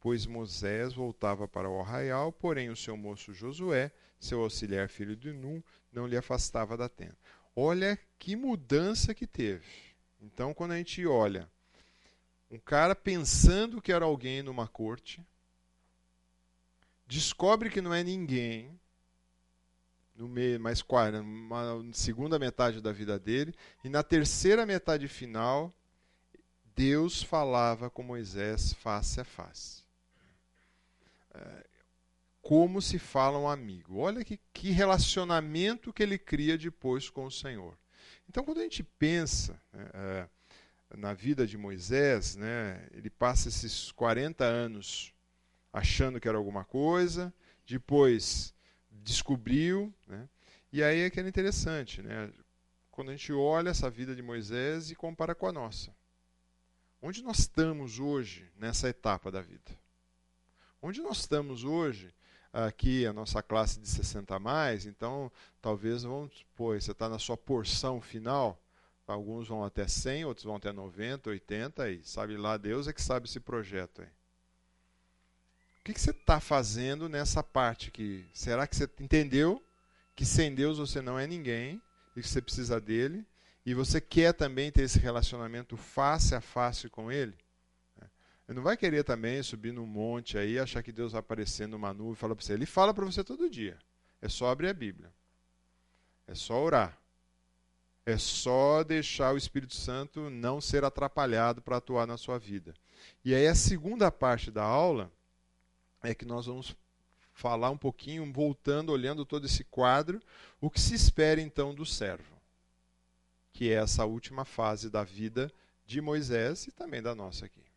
pois Moisés voltava para o arraial, porém o seu moço Josué, seu auxiliar filho de Num, não lhe afastava da tenda. Olha que mudança que teve. Então, quando a gente olha um cara pensando que era alguém numa corte, descobre que não é ninguém, no meio, mais na segunda metade da vida dele, e na terceira metade final, Deus falava com Moisés face a face. Como se fala um amigo. Olha que, que relacionamento que ele cria depois com o Senhor. Então, quando a gente pensa né, é, na vida de Moisés, né, ele passa esses 40 anos achando que era alguma coisa, depois descobriu, né, e aí é que era interessante, né, quando a gente olha essa vida de Moisés e compara com a nossa. Onde nós estamos hoje nessa etapa da vida? Onde nós estamos hoje aqui a nossa classe de 60 a mais, então talvez vamos, pô, você está na sua porção final, alguns vão até 100, outros vão até 90, 80, e sabe lá, Deus é que sabe esse projeto aí. O que, que você está fazendo nessa parte aqui? Será que você entendeu que sem Deus você não é ninguém e que você precisa dele? E você quer também ter esse relacionamento face a face com ele? Ele não vai querer também subir num monte aí, achar que Deus vai aparecer numa nuvem e falar para você. Ele fala para você todo dia. É só abrir a Bíblia. É só orar. É só deixar o Espírito Santo não ser atrapalhado para atuar na sua vida. E aí a segunda parte da aula é que nós vamos falar um pouquinho, voltando, olhando todo esse quadro, o que se espera então do servo, que é essa última fase da vida de Moisés e também da nossa aqui.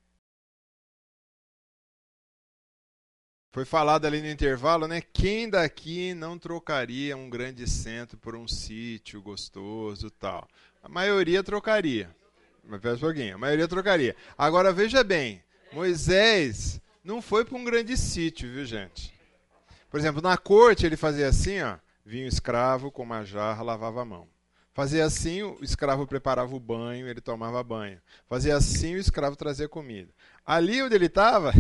Foi falado ali no intervalo, né? Quem daqui não trocaria um grande centro por um sítio gostoso tal? A maioria trocaria. Mas pera um pouquinho, a maioria trocaria. Agora veja bem, Moisés não foi para um grande sítio, viu gente? Por exemplo, na corte ele fazia assim, ó, vinha um escravo com uma jarra, lavava a mão. Fazia assim, o escravo preparava o banho, ele tomava banho. Fazia assim, o escravo trazia comida. Ali onde ele estava,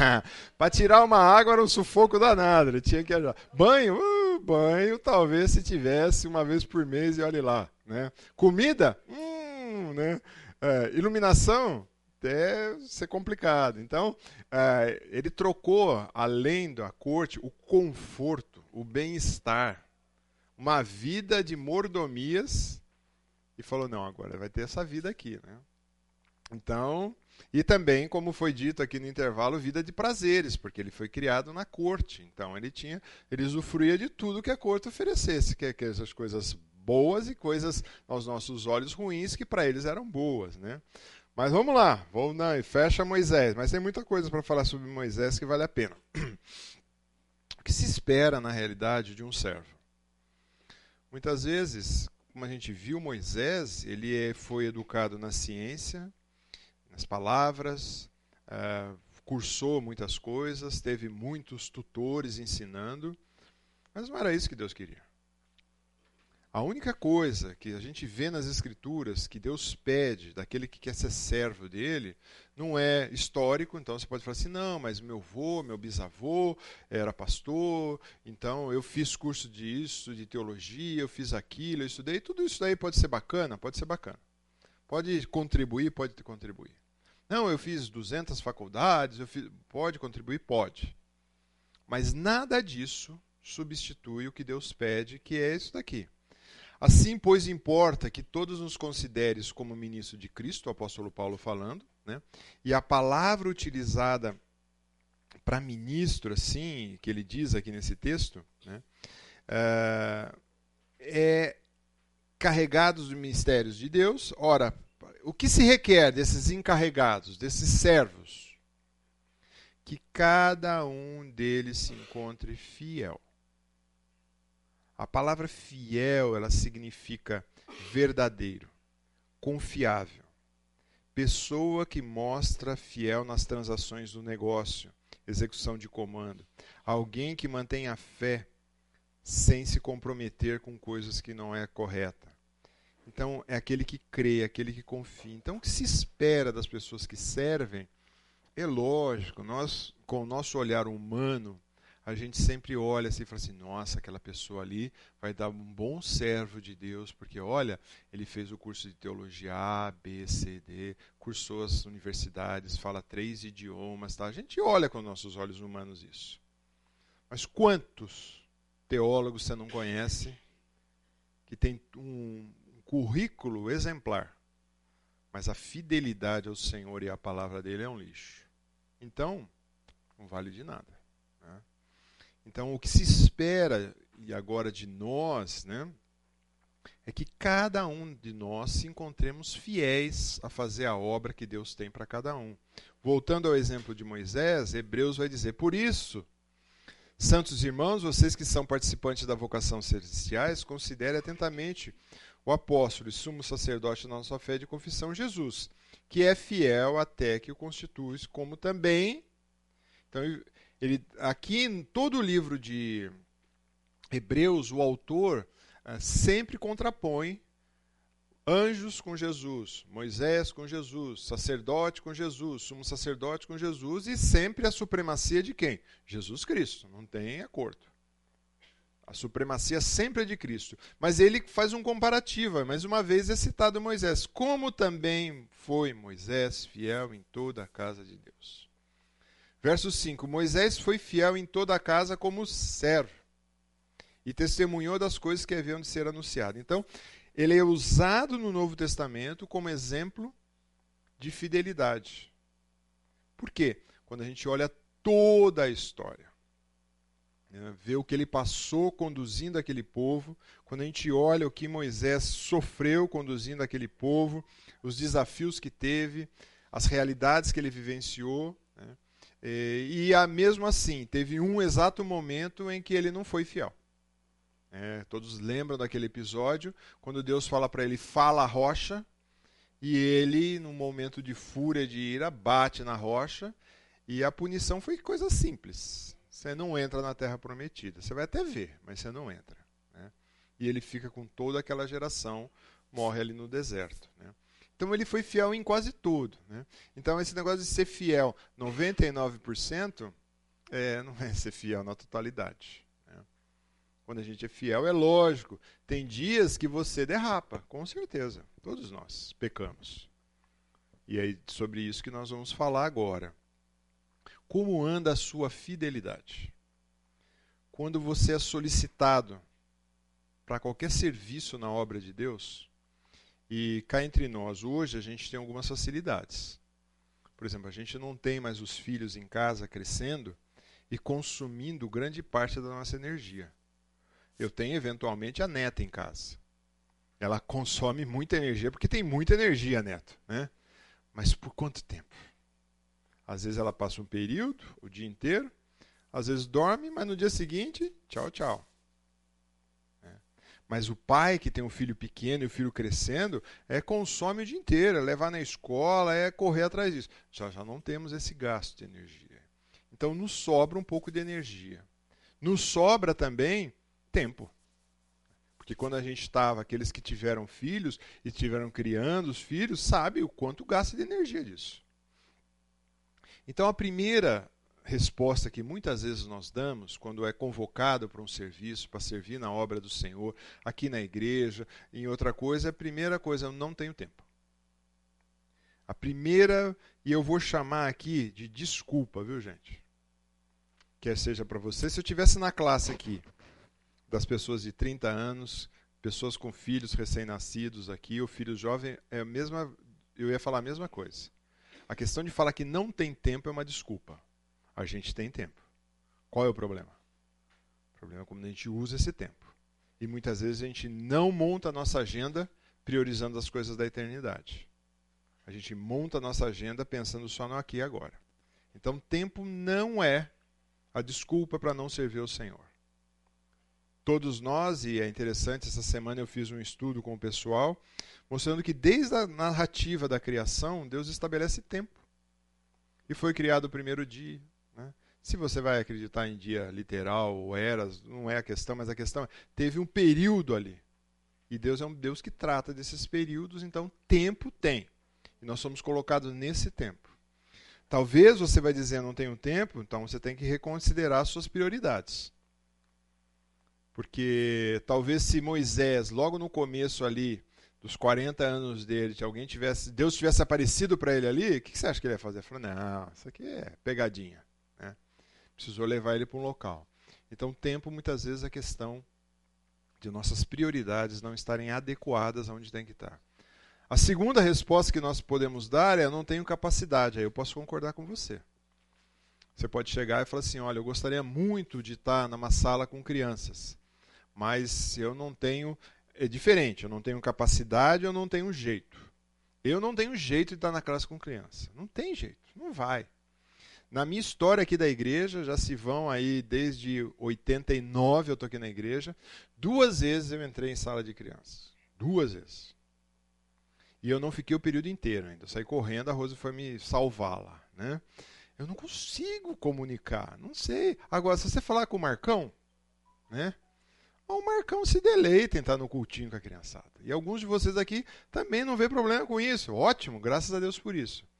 para tirar uma água era um sufoco danado, ele tinha que ajudar. Banho, uh, banho, talvez se tivesse uma vez por mês e olhe lá. Né? Comida, hum, né? É, iluminação, até ser complicado. Então, é, ele trocou, além da corte, o conforto, o bem-estar uma vida de mordomias e falou: não, agora vai ter essa vida aqui. Né? Então, e também, como foi dito aqui no intervalo, vida de prazeres, porque ele foi criado na corte. Então, ele tinha, ele usufruía de tudo que a corte oferecesse, que, que essas coisas boas e coisas aos nossos olhos ruins que para eles eram boas, né? Mas vamos lá, vamos na, fecha Moisés. Mas tem muita coisa para falar sobre Moisés que vale a pena. O que se espera na realidade de um servo? Muitas vezes, como a gente viu Moisés, ele é, foi educado na ciência, nas palavras, uh, cursou muitas coisas, teve muitos tutores ensinando, mas não era isso que Deus queria. A única coisa que a gente vê nas Escrituras que Deus pede daquele que quer ser servo dele não é histórico, então você pode falar assim: não, mas meu avô, meu bisavô era pastor, então eu fiz curso disso, de teologia, eu fiz aquilo, eu estudei. Tudo isso daí pode ser bacana? Pode ser bacana. Pode contribuir? Pode contribuir. Não, eu fiz 200 faculdades, eu fiz... pode contribuir? Pode. Mas nada disso substitui o que Deus pede, que é isso daqui. Assim, pois, importa que todos nos consideres como ministro de Cristo, o apóstolo Paulo falando, né? e a palavra utilizada para ministro, assim, que ele diz aqui nesse texto, né? é, é carregados dos mistérios de Deus. Ora, o que se requer desses encarregados, desses servos? Que cada um deles se encontre fiel. A palavra fiel, ela significa verdadeiro, confiável. Pessoa que mostra fiel nas transações do negócio, execução de comando. Alguém que mantém a fé sem se comprometer com coisas que não é correta. Então, é aquele que crê, aquele que confia. Então, o que se espera das pessoas que servem é lógico, nós, com o nosso olhar humano, a gente sempre olha assim e fala assim: nossa, aquela pessoa ali vai dar um bom servo de Deus, porque olha, ele fez o curso de teologia A, B, C, D, cursou as universidades, fala três idiomas. Tá? A gente olha com nossos olhos humanos isso. Mas quantos teólogos você não conhece que tem um currículo exemplar, mas a fidelidade ao Senhor e à palavra dele é um lixo? Então, não vale de nada. Então, o que se espera e agora de nós, né, é que cada um de nós se encontremos fiéis a fazer a obra que Deus tem para cada um. Voltando ao exemplo de Moisés, Hebreus vai dizer: Por isso, santos irmãos, vocês que são participantes da vocação celestiais, considerem atentamente o apóstolo e sumo sacerdote da nossa fé de confissão, Jesus, que é fiel até que o constitui, como também. Então, ele, aqui em todo o livro de Hebreus, o autor uh, sempre contrapõe anjos com Jesus, Moisés com Jesus, sacerdote com Jesus, sumo sacerdote com Jesus e sempre a supremacia de quem? Jesus Cristo, não tem acordo. A supremacia sempre é de Cristo. Mas ele faz um comparativo, mais uma vez é citado Moisés, como também foi Moisés fiel em toda a casa de Deus. Verso 5: Moisés foi fiel em toda a casa como servo e testemunhou das coisas que haviam de ser anunciadas. Então, ele é usado no Novo Testamento como exemplo de fidelidade. Por quê? Quando a gente olha toda a história, né, vê o que ele passou conduzindo aquele povo, quando a gente olha o que Moisés sofreu conduzindo aquele povo, os desafios que teve, as realidades que ele vivenciou, e, e mesmo assim, teve um exato momento em que ele não foi fiel. É, todos lembram daquele episódio, quando Deus fala para ele, fala a rocha, e ele, num momento de fúria, de ira, bate na rocha, e a punição foi coisa simples. Você não entra na terra prometida. Você vai até ver, mas você não entra. Né? E ele fica com toda aquela geração, morre ali no deserto. Né? Então ele foi fiel em quase tudo. Né? Então esse negócio de ser fiel 99% é, não é ser fiel na totalidade. Né? Quando a gente é fiel, é lógico. Tem dias que você derrapa, com certeza. Todos nós pecamos. E é sobre isso que nós vamos falar agora. Como anda a sua fidelidade? Quando você é solicitado para qualquer serviço na obra de Deus, e cá entre nós, hoje a gente tem algumas facilidades. Por exemplo, a gente não tem mais os filhos em casa crescendo e consumindo grande parte da nossa energia. Eu tenho eventualmente a neta em casa. Ela consome muita energia porque tem muita energia, neto, né? Mas por quanto tempo? Às vezes ela passa um período, o dia inteiro, às vezes dorme, mas no dia seguinte, tchau, tchau. Mas o pai que tem um filho pequeno e o filho crescendo, é consome o dia inteiro, é levar na escola, é correr atrás disso. Já, já não temos esse gasto de energia. Então nos sobra um pouco de energia. Nos sobra também tempo. Porque quando a gente estava, aqueles que tiveram filhos e tiveram criando os filhos, sabe o quanto gasta de energia disso. Então a primeira resposta que muitas vezes nós damos quando é convocado para um serviço, para servir na obra do Senhor, aqui na igreja, em outra coisa, a primeira coisa, eu não tenho tempo. A primeira, e eu vou chamar aqui de desculpa, viu gente? Quer seja para você, se eu tivesse na classe aqui, das pessoas de 30 anos, pessoas com filhos recém-nascidos aqui, ou filhos jovens, é a mesma, eu ia falar a mesma coisa. A questão de falar que não tem tempo é uma desculpa. A gente tem tempo. Qual é o problema? O problema é como a gente usa esse tempo. E muitas vezes a gente não monta a nossa agenda priorizando as coisas da eternidade. A gente monta a nossa agenda pensando só no aqui e agora. Então, tempo não é a desculpa para não servir ao Senhor todos nós, e é interessante, essa semana eu fiz um estudo com o pessoal, mostrando que desde a narrativa da criação, Deus estabelece tempo. E foi criado o primeiro dia. Se você vai acreditar em dia literal ou eras, não é a questão, mas a questão é, teve um período ali. E Deus é um Deus que trata desses períodos, então tempo tem. E nós somos colocados nesse tempo. Talvez você vai dizer, não tenho tempo, então você tem que reconsiderar suas prioridades. Porque talvez se Moisés, logo no começo ali, dos 40 anos dele, se alguém tivesse, Deus tivesse aparecido para ele ali, o que, que, você acha que ele ia fazer? Ele falou, não, isso aqui é pegadinha. Precisou levar ele para um local. Então, tempo, muitas vezes, é questão de nossas prioridades não estarem adequadas aonde tem que estar. A segunda resposta que nós podemos dar é: eu não tenho capacidade. Aí eu posso concordar com você. Você pode chegar e falar assim: olha, eu gostaria muito de estar numa sala com crianças mas eu não tenho. É diferente, eu não tenho capacidade, eu não tenho jeito. Eu não tenho jeito de estar na classe com criança. Não tem jeito, não vai. Na minha história aqui da igreja, já se vão aí desde 89 eu estou aqui na igreja. Duas vezes eu entrei em sala de crianças. Duas vezes. E eu não fiquei o período inteiro ainda. Eu saí correndo, a Rosa foi me salvar lá. Né? Eu não consigo comunicar, não sei. Agora, se você falar com o Marcão, né? o Marcão se deleita em estar no cultinho com a criançada. E alguns de vocês aqui também não vê problema com isso. Ótimo, graças a Deus por isso.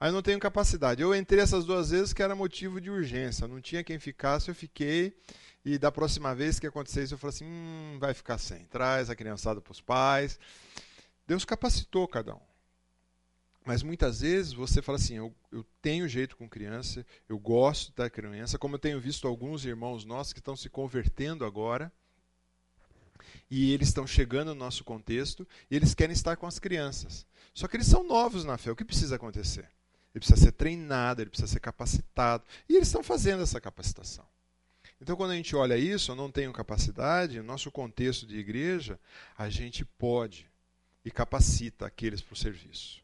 Aí eu não tenho capacidade. Eu entrei essas duas vezes que era motivo de urgência. Não tinha quem ficasse, eu fiquei. E da próxima vez que acontecer isso, eu falei assim: hum, vai ficar sem. Traz a criançada para os pais. Deus capacitou cada um. Mas muitas vezes você fala assim: eu, eu tenho jeito com criança, eu gosto da criança, como eu tenho visto alguns irmãos nossos que estão se convertendo agora e eles estão chegando no nosso contexto e eles querem estar com as crianças. Só que eles são novos na fé. O que precisa acontecer? Ele precisa ser treinado, ele precisa ser capacitado. E eles estão fazendo essa capacitação. Então, quando a gente olha isso, eu não tenho capacidade, no nosso contexto de igreja, a gente pode e capacita aqueles para o serviço.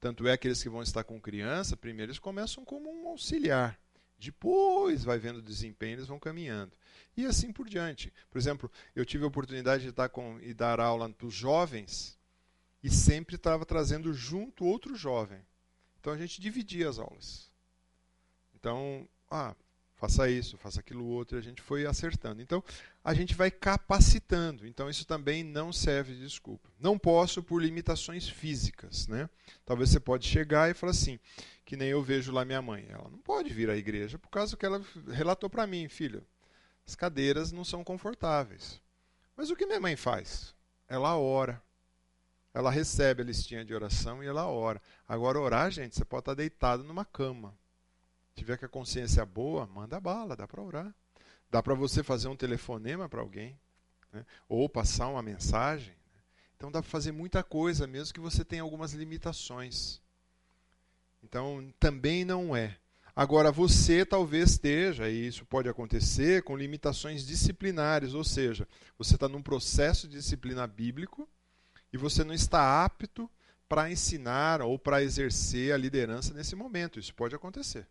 Tanto é aqueles que vão estar com criança, primeiro eles começam como um auxiliar. Depois vai vendo o desempenho, eles vão caminhando e assim por diante. Por exemplo, eu tive a oportunidade de estar com e dar aula para os jovens e sempre estava trazendo junto outro jovem. Então a gente dividia as aulas. Então, ah, faça isso, faça aquilo outro, e a gente foi acertando. Então, a gente vai capacitando. Então, isso também não serve de desculpa. Não posso por limitações físicas, né? Talvez você pode chegar e falar assim, que nem eu vejo lá minha mãe. Ela não pode vir à igreja por causa que ela relatou para mim, filho. As cadeiras não são confortáveis. Mas o que minha mãe faz? Ela ora. Ela recebe a listinha de oração e ela ora. Agora, orar, gente, você pode estar deitado numa cama tiver com a consciência boa, manda bala, dá para orar. Dá para você fazer um telefonema para alguém, né? ou passar uma mensagem. Né? Então dá para fazer muita coisa, mesmo que você tenha algumas limitações. Então também não é. Agora você talvez esteja, e isso pode acontecer, com limitações disciplinares, ou seja, você está num processo de disciplina bíblico e você não está apto para ensinar ou para exercer a liderança nesse momento. Isso pode acontecer.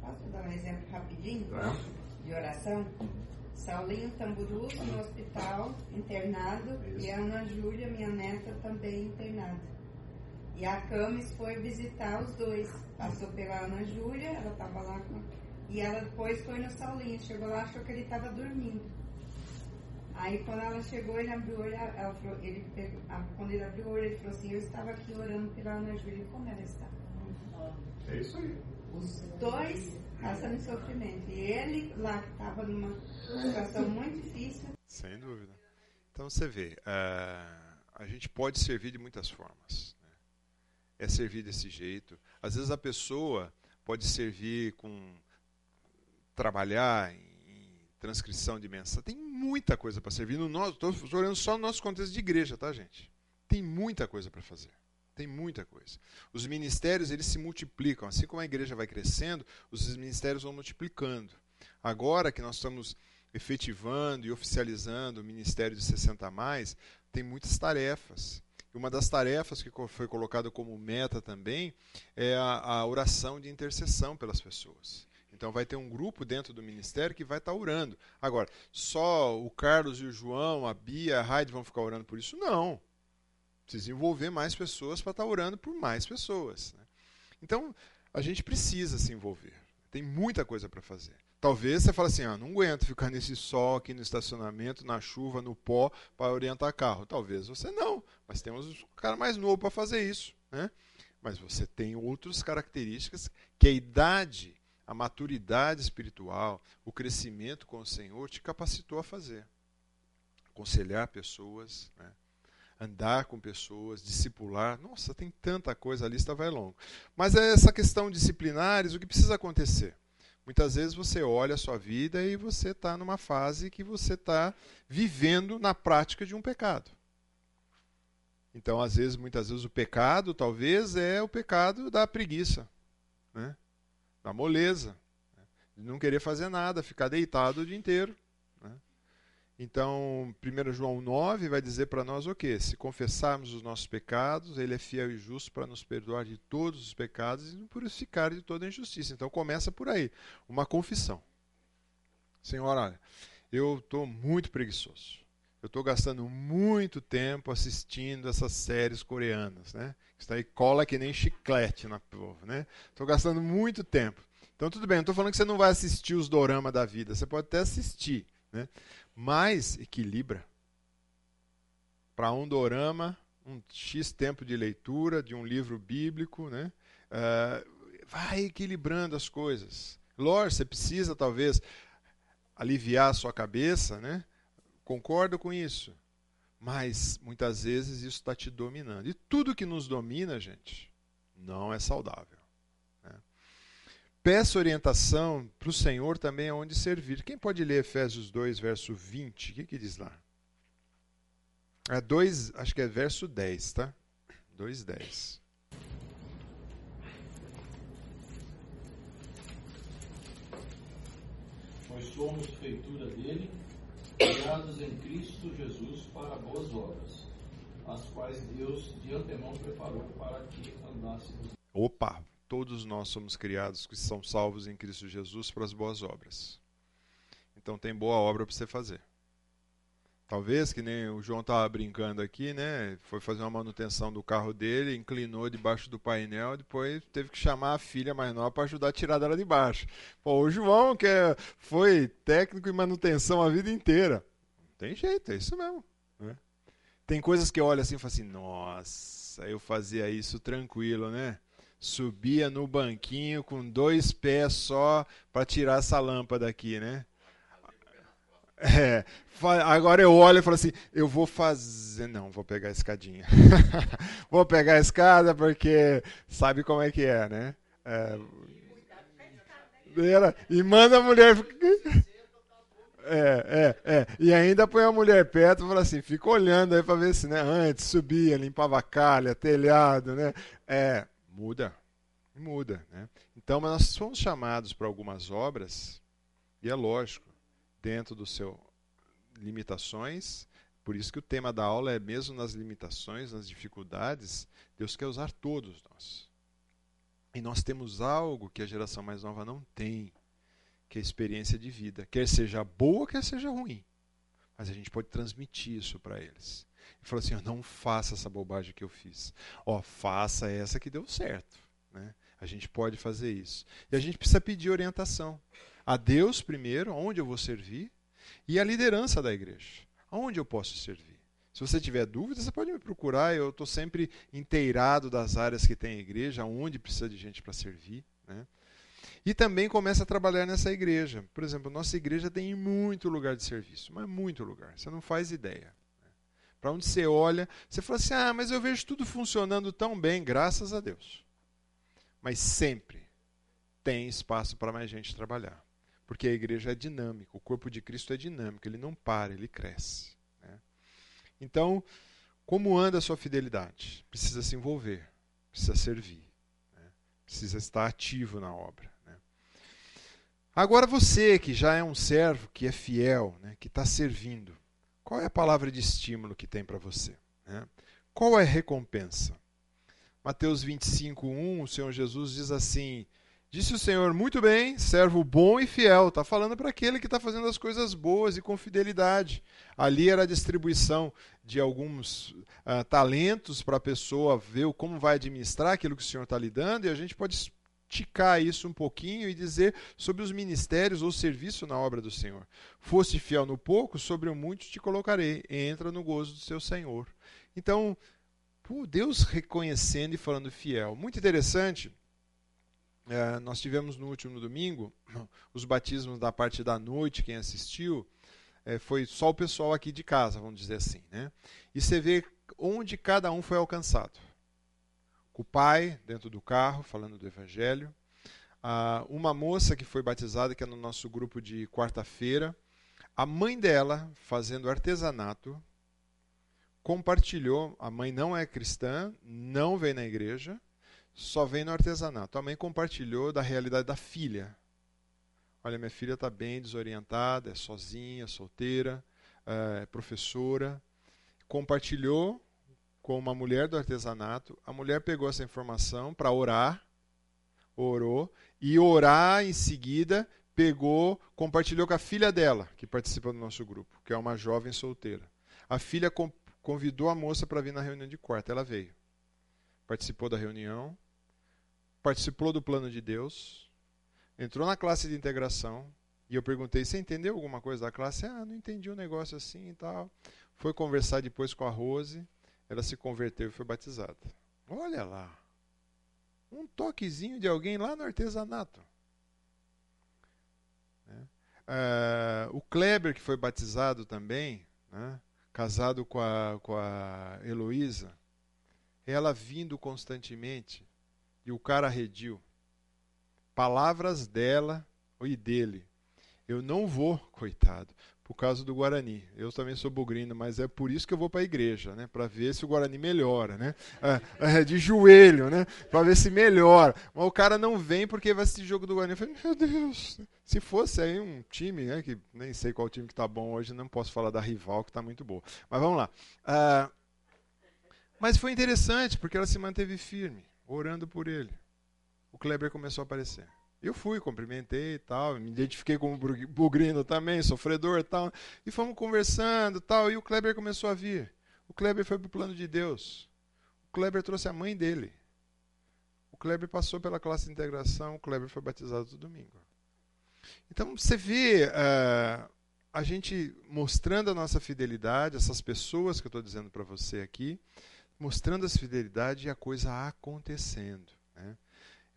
Posso dar um exemplo rapidinho de oração? Saulinho Tamburus no hospital, internado, e a Ana Júlia, minha neta, também internada. E a Camis foi visitar os dois. Passou pela Ana Júlia, ela estava lá com. E ela depois foi no Saulinho. Chegou lá, achou que ele estava dormindo. Aí quando ela chegou, ele abriu o olho, ela falou, ele quando ele abriu o olho, ele falou assim, eu estava aqui orando pela Ana Júlia, como ela está? É isso aí. Os dois passando em sofrimento. E ele lá que estava numa situação muito difícil. Sem dúvida. Então você vê, uh, a gente pode servir de muitas formas. Né? É servir desse jeito. Às vezes a pessoa pode servir com trabalhar em transcrição de mensagem. Tem muita coisa para servir. No nosso, estou olhando só no nosso contexto de igreja, tá, gente? Tem muita coisa para fazer. Tem muita coisa. Os ministérios eles se multiplicam. Assim como a igreja vai crescendo, os ministérios vão multiplicando. Agora que nós estamos efetivando e oficializando o ministério de 60 a mais, tem muitas tarefas. E uma das tarefas que foi colocada como meta também é a, a oração de intercessão pelas pessoas. Então vai ter um grupo dentro do ministério que vai estar orando. Agora, só o Carlos e o João, a Bia, a Raide vão ficar orando por isso? Não. Precisa envolver mais pessoas para estar tá orando por mais pessoas. Né? Então, a gente precisa se envolver. Tem muita coisa para fazer. Talvez você fale assim, ah, não aguento ficar nesse sol aqui no estacionamento, na chuva, no pó, para orientar carro. Talvez você não, mas temos um cara mais novo para fazer isso. Né? Mas você tem outras características que a idade, a maturidade espiritual, o crescimento com o Senhor te capacitou a fazer. Aconselhar pessoas, né? andar com pessoas, discipular. Nossa, tem tanta coisa, a lista vai longa. Mas é essa questão disciplinares, o que precisa acontecer? Muitas vezes você olha a sua vida e você está numa fase que você está vivendo na prática de um pecado. Então, às vezes, muitas vezes, o pecado talvez é o pecado da preguiça, né? Da moleza, né? de não querer fazer nada, ficar deitado o dia inteiro. Então, 1 João 9 vai dizer para nós o quê? Se confessarmos os nossos pecados, ele é fiel e justo para nos perdoar de todos os pecados e nos purificar de toda injustiça. Então, começa por aí, uma confissão. Senhor, olha, eu estou muito preguiçoso. Estou gastando muito tempo assistindo essas séries coreanas, né? Está aí cola que nem chiclete na povo, né? Estou gastando muito tempo. Então, tudo bem, não estou falando que você não vai assistir os doramas da vida. Você pode até assistir, né? mas equilibra. Para um dorama, um X tempo de leitura de um livro bíblico, né? Uh, vai equilibrando as coisas. Lógico, você precisa talvez aliviar a sua cabeça, né? Concordo com isso. Mas muitas vezes isso está te dominando. E tudo que nos domina, gente, não é saudável. Peça orientação para o Senhor também aonde servir. Quem pode ler Efésios 2, verso 20? O que, que diz lá? É 2, acho que é verso 10, tá? 2, 10. Nós somos feitura dele, criados em Cristo Jesus para boas obras, as quais Deus de antemão preparou para que andássemos. Opa, todos nós somos criados que são salvos em Cristo Jesus para as boas obras. Então tem boa obra para você fazer. Talvez, que nem o João estava brincando aqui, né? Foi fazer uma manutenção do carro dele, inclinou debaixo do painel, depois teve que chamar a filha mais nova para ajudar a tirar dela de baixo. Pô, o João, que é, foi técnico em manutenção a vida inteira. Não tem jeito, é isso mesmo. Né? Tem coisas que eu olho assim e falo assim, nossa, eu fazia isso tranquilo, né? Subia no banquinho com dois pés só para tirar essa lâmpada aqui, né? É, agora eu olho e falo assim, eu vou fazer, não, vou pegar a escadinha. vou pegar a escada porque sabe como é que é, né? É, e manda a mulher. É, é, é. E ainda põe a mulher perto e fala assim, fica olhando aí para ver se, né? Antes subia, limpava calha, telhado, né? É, muda, muda, né? Então, nós somos chamados para algumas obras, e é lógico, dentro do seu limitações. Por isso que o tema da aula é mesmo nas limitações, nas dificuldades, Deus quer usar todos nós. E nós temos algo que a geração mais nova não tem, que é a experiência de vida, quer seja boa, quer seja ruim. Mas a gente pode transmitir isso para eles. E falar assim: não faça essa bobagem que eu fiz. Ó, faça essa que deu certo. Né? A gente pode fazer isso. E a gente precisa pedir orientação a Deus primeiro, onde eu vou servir, e a liderança da igreja, onde eu posso servir. Se você tiver dúvidas, você pode me procurar, eu estou sempre inteirado das áreas que tem a igreja, onde precisa de gente para servir. Né? E também começa a trabalhar nessa igreja. Por exemplo, nossa igreja tem muito lugar de serviço, mas muito lugar, você não faz ideia. Né? Para onde você olha, você fala assim: ah, mas eu vejo tudo funcionando tão bem, graças a Deus. Mas sempre tem espaço para mais gente trabalhar. Porque a igreja é dinâmica, o corpo de Cristo é dinâmico, ele não para, ele cresce. Né? Então, como anda a sua fidelidade? Precisa se envolver, precisa servir, né? precisa estar ativo na obra. Né? Agora, você que já é um servo, que é fiel, né? que está servindo, qual é a palavra de estímulo que tem para você? Né? Qual é a recompensa? Mateus 25, 1, o Senhor Jesus diz assim: Disse o Senhor, muito bem, servo bom e fiel. Está falando para aquele que está fazendo as coisas boas e com fidelidade. Ali era a distribuição de alguns uh, talentos para a pessoa ver como vai administrar aquilo que o Senhor está lhe dando, e a gente pode esticar isso um pouquinho e dizer sobre os ministérios ou serviço na obra do Senhor. Foste fiel no pouco, sobre o muito te colocarei. Entra no gozo do seu Senhor. Então, Deus reconhecendo e falando fiel. Muito interessante é, nós tivemos no último domingo os batismos da parte da noite, quem assistiu, é, foi só o pessoal aqui de casa, vamos dizer assim. Né? E você vê onde cada um foi alcançado. O pai dentro do carro, falando do evangelho. Ah, uma moça que foi batizada, que é no nosso grupo de quarta-feira. A mãe dela, fazendo artesanato, compartilhou. A mãe não é cristã, não vem na igreja só vem no artesanato. A mãe compartilhou da realidade da filha. Olha, minha filha está bem desorientada, é sozinha, solteira, é professora. Compartilhou com uma mulher do artesanato. A mulher pegou essa informação para orar, orou, e orar em seguida pegou, compartilhou com a filha dela, que participa do nosso grupo, que é uma jovem solteira. A filha convidou a moça para vir na reunião de quarta, ela veio. Participou da reunião, participou do plano de Deus, entrou na classe de integração, e eu perguntei: Você entendeu alguma coisa da classe? Ah, não entendi o um negócio assim e tal. Foi conversar depois com a Rose, ela se converteu e foi batizada. Olha lá. Um toquezinho de alguém lá no artesanato. Uh, o Kleber, que foi batizado também, né? casado com a, com a Heloísa, ela vindo constantemente e o cara rediu. Palavras dela e dele. Eu não vou, coitado, por causa do Guarani. Eu também sou bugrino, mas é por isso que eu vou para a igreja, né? Para ver se o Guarani melhora, né? É, é, de joelho, né? Para ver se melhora. Mas o cara não vem porque vai assistir jogo do Guarani. Eu falei, meu Deus, se fosse aí um time, né? Que nem sei qual time que está bom hoje, não posso falar da rival que está muito boa. Mas vamos lá. Uh, mas foi interessante porque ela se manteve firme orando por ele. O Kleber começou a aparecer. Eu fui, cumprimentei e tal, me identifiquei como bugrino também, sofredor e tal. E fomos conversando e tal, e o Kleber começou a vir. O Kleber foi para o plano de Deus. O Kleber trouxe a mãe dele. O Kleber passou pela classe de integração, o Kleber foi batizado no domingo. Então você vê uh, a gente mostrando a nossa fidelidade, essas pessoas que eu estou dizendo para você aqui, mostrando essa fidelidade e a coisa acontecendo. Né?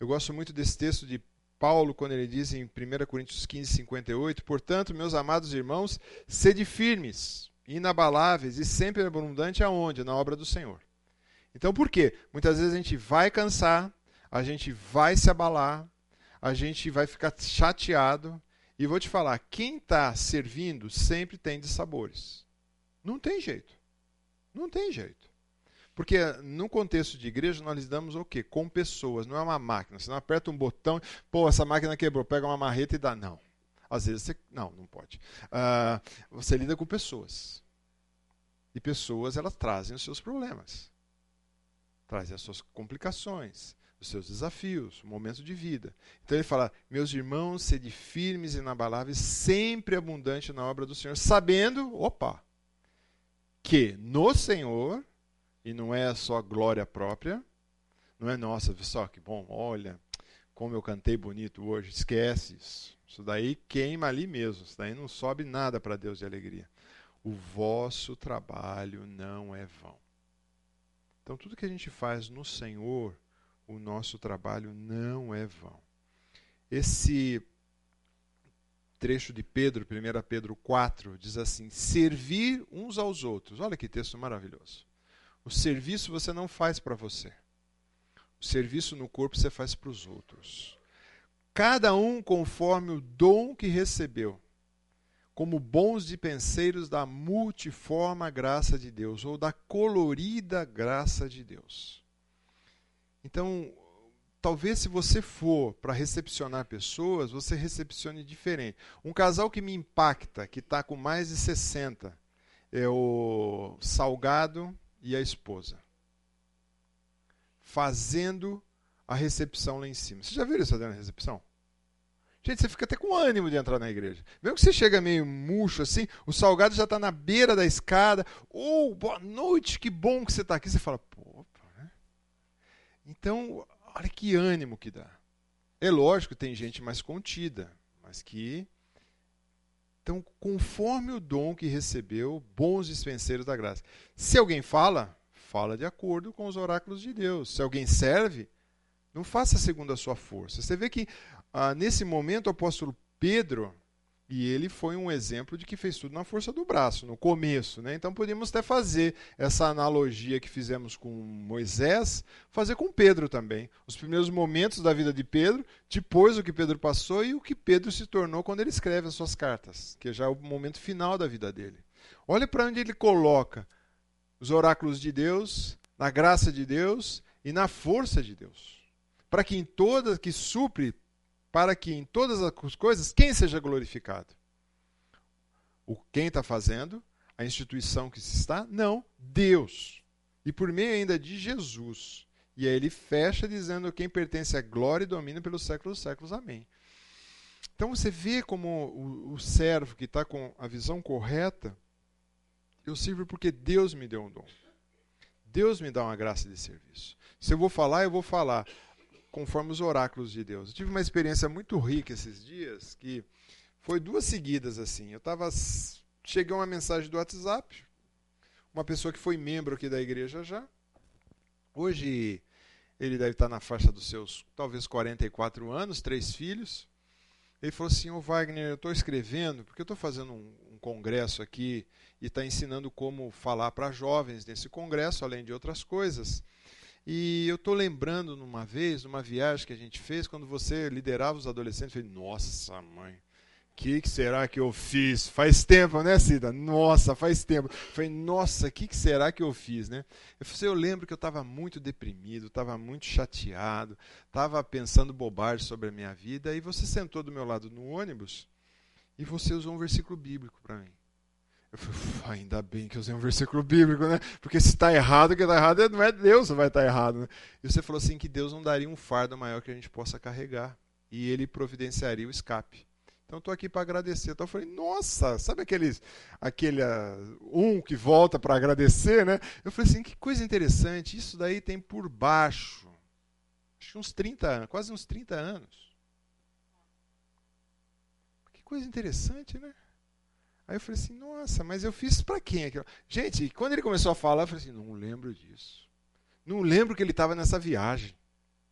Eu gosto muito desse texto de Paulo, quando ele diz em 1 Coríntios 15, 58, portanto, meus amados irmãos, sede firmes, inabaláveis e sempre abundante aonde? Na obra do Senhor. Então, por quê? Muitas vezes a gente vai cansar, a gente vai se abalar, a gente vai ficar chateado. E vou te falar, quem está servindo sempre tem de sabores. Não tem jeito. Não tem jeito. Porque no contexto de igreja nós lidamos o quê? Com pessoas, não é uma máquina. Você não aperta um botão, pô, essa máquina quebrou, pega uma marreta e dá. Não. Às vezes você. Não, não pode. Uh, você lida com pessoas. E pessoas, elas trazem os seus problemas. Trazem as suas complicações, os seus desafios, o momento de vida. Então ele fala: Meus irmãos, sede firmes e inabaláveis, sempre abundante na obra do Senhor, sabendo, opa, que no Senhor e não é só glória própria, não é nossa, só que bom, olha como eu cantei bonito hoje. Esquece isso. Isso daí queima ali mesmo. Isso daí não sobe nada para Deus de alegria. O vosso trabalho não é vão. Então, tudo que a gente faz no Senhor, o nosso trabalho não é vão. Esse trecho de Pedro, 1 Pedro 4, diz assim: servir uns aos outros. Olha que texto maravilhoso. O serviço você não faz para você. O serviço no corpo você faz para os outros. Cada um conforme o dom que recebeu, como bons dispenseiros da multiforme graça de Deus, ou da colorida graça de Deus. Então, talvez se você for para recepcionar pessoas, você recepcione diferente. Um casal que me impacta, que está com mais de 60, é o Salgado e a esposa. Fazendo a recepção lá em cima. Você já viu isso fazendo a recepção? Gente, você fica até com ânimo de entrar na igreja. Mesmo que você chega meio murcho assim, o salgado já está na beira da escada. Oh, boa noite, que bom que você está aqui. Você fala, pô, né? Então, olha que ânimo que dá. É lógico tem gente mais contida, mas que então, conforme o dom que recebeu, bons dispenseiros da graça. Se alguém fala, fala de acordo com os oráculos de Deus. Se alguém serve, não faça segundo a sua força. Você vê que ah, nesse momento o apóstolo Pedro e ele foi um exemplo de que fez tudo na força do braço, no começo. Né? Então podíamos até fazer essa analogia que fizemos com Moisés, fazer com Pedro também. Os primeiros momentos da vida de Pedro, depois o que Pedro passou e o que Pedro se tornou quando ele escreve as suas cartas, que já é o momento final da vida dele. Olha para onde ele coloca os oráculos de Deus, na graça de Deus e na força de Deus. Para que em todas, que supre para que em todas as coisas quem seja glorificado? O quem está fazendo? A instituição que se está? Não, Deus. E por meio ainda de Jesus. E aí ele fecha dizendo quem pertence à glória e domínio pelos séculos dos séculos. Amém. Então você vê como o, o servo que está com a visão correta, eu sirvo porque Deus me deu um dom. Deus me dá uma graça de serviço. Se eu vou falar, eu vou falar conforme os oráculos de Deus. Eu tive uma experiência muito rica esses dias, que foi duas seguidas assim. Eu estava cheguei uma mensagem do WhatsApp, uma pessoa que foi membro aqui da igreja já. Hoje ele deve estar na faixa dos seus talvez 44 anos, três filhos. Ele falou assim: Ô Wagner, eu estou escrevendo, porque eu estou fazendo um, um, congresso aqui e está ensinando como falar para jovens nesse congresso, além de outras coisas. E eu estou lembrando numa vez, numa viagem que a gente fez, quando você liderava os adolescentes, eu falei, nossa mãe, o que, que, será que eu fiz? Faz tempo, né, Cida? Nossa, faz tempo. Eu falei, nossa, o que, que, será que eu fiz, né? Eu, falei, eu lembro que eu estava muito deprimido, estava muito chateado, estava pensando bobagem sobre a minha vida, e você sentou do meu lado no ônibus e você usou um versículo bíblico para mim. Eu falei, ainda bem que eu usei um versículo bíblico, né? Porque se está errado, que está errado não é Deus que vai estar tá errado. Né? E você falou assim que Deus não daria um fardo maior que a gente possa carregar. e ele providenciaria o escape. Então estou aqui para agradecer. Então eu falei, nossa, sabe aqueles, aquele uh, um que volta para agradecer, né? Eu falei assim, que coisa interessante, isso daí tem por baixo, acho que uns 30 anos, quase uns 30 anos. Que coisa interessante, né? Aí eu falei assim, nossa, mas eu fiz para quem aquilo? Gente, quando ele começou a falar, eu falei assim, não lembro disso. Não lembro que ele estava nessa viagem.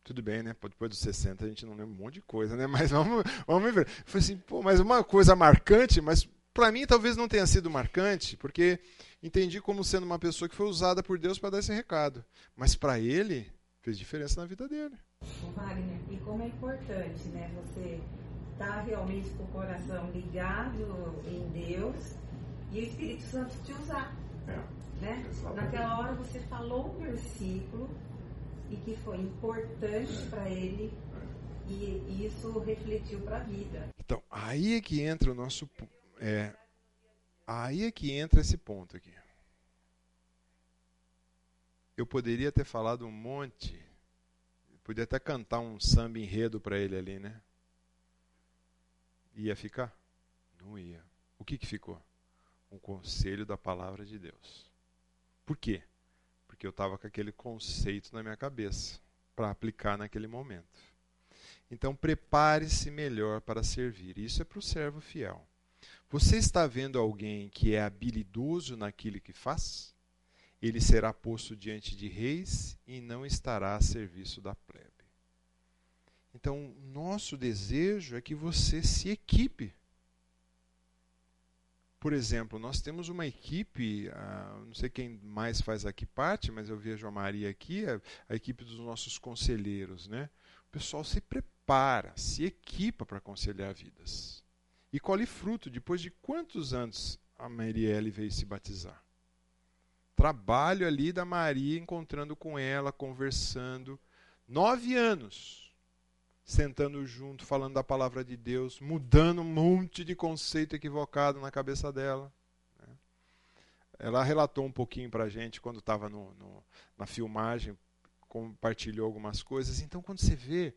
Tudo bem, né? Depois dos 60 a gente não lembra um monte de coisa, né? Mas vamos, vamos ver. Eu falei assim, pô, mas uma coisa marcante, mas para mim talvez não tenha sido marcante, porque entendi como sendo uma pessoa que foi usada por Deus para dar esse recado. Mas para ele, fez diferença na vida dele. Wagner, e como é importante, né? Você estar tá realmente com o coração ligado em Deus e o Espírito Santo te usar. É, né? Naquela hora você falou um versículo e que foi importante para ele e isso refletiu para a vida. Então, aí é que entra o nosso é, aí é que entra esse ponto aqui. Eu poderia ter falado um monte, podia até cantar um samba enredo para ele ali, né? Ia ficar? Não ia. O que que ficou? Um conselho da palavra de Deus. Por quê? porque eu estava com aquele conceito na minha cabeça para aplicar naquele momento. Então, prepare-se melhor para servir. Isso é para o servo fiel. Você está vendo alguém que é habilidoso naquilo que faz? Ele será posto diante de reis e não estará a serviço da plebe. Então, nosso desejo é que você se equipe por exemplo, nós temos uma equipe, uh, não sei quem mais faz aqui parte, mas eu vejo a Maria aqui, a, a equipe dos nossos conselheiros. Né? O pessoal se prepara, se equipa para aconselhar vidas. E colhe fruto depois de quantos anos a Marielle veio se batizar? Trabalho ali da Maria, encontrando com ela, conversando. Nove anos sentando junto, falando da palavra de Deus, mudando um monte de conceito equivocado na cabeça dela. Né? Ela relatou um pouquinho para a gente quando estava na filmagem, compartilhou algumas coisas. Então, quando você vê.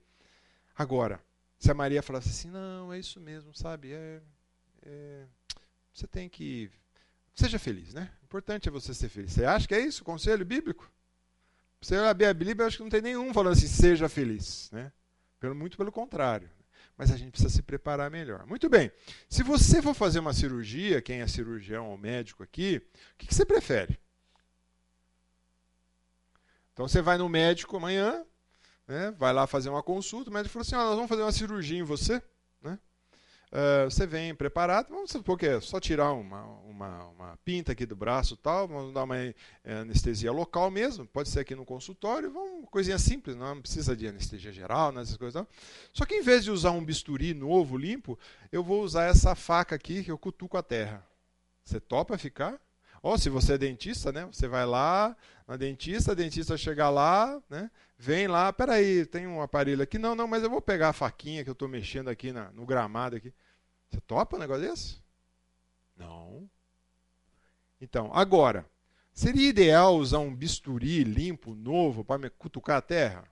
Agora, se a Maria falasse assim: não, é isso mesmo, sabe? É, é, você tem que. Seja feliz, né? O importante é você ser feliz. Você acha que é isso conselho bíblico? Você abrir a Bíblia, eu acho que não tem nenhum falando assim: seja feliz, né? Pelo, muito pelo contrário. Mas a gente precisa se preparar melhor. Muito bem. Se você for fazer uma cirurgia, quem é cirurgião ou médico aqui, o que, que você prefere? Então você vai no médico amanhã, né, vai lá fazer uma consulta, o médico falou assim: ah, nós vamos fazer uma cirurgia em você. Né? Uh, você vem preparado, vamos supor que é só tirar uma, uma, uma pinta aqui do braço tal, vamos dar uma eh, anestesia local mesmo, pode ser aqui no consultório, vamos, coisinha simples, não precisa de anestesia geral, nessas coisas tal. Só que em vez de usar um bisturi novo, limpo, eu vou usar essa faca aqui que eu cutuco a terra. Você topa ficar? Ou se você é dentista, né? Você vai lá na dentista, a dentista chega lá, né? Vem lá, peraí, tem um aparelho aqui. Não, não, mas eu vou pegar a faquinha que eu estou mexendo aqui na, no gramado aqui. Você topa um negócio desse? Não. Então, agora, seria ideal usar um bisturi limpo, novo, para me cutucar a terra?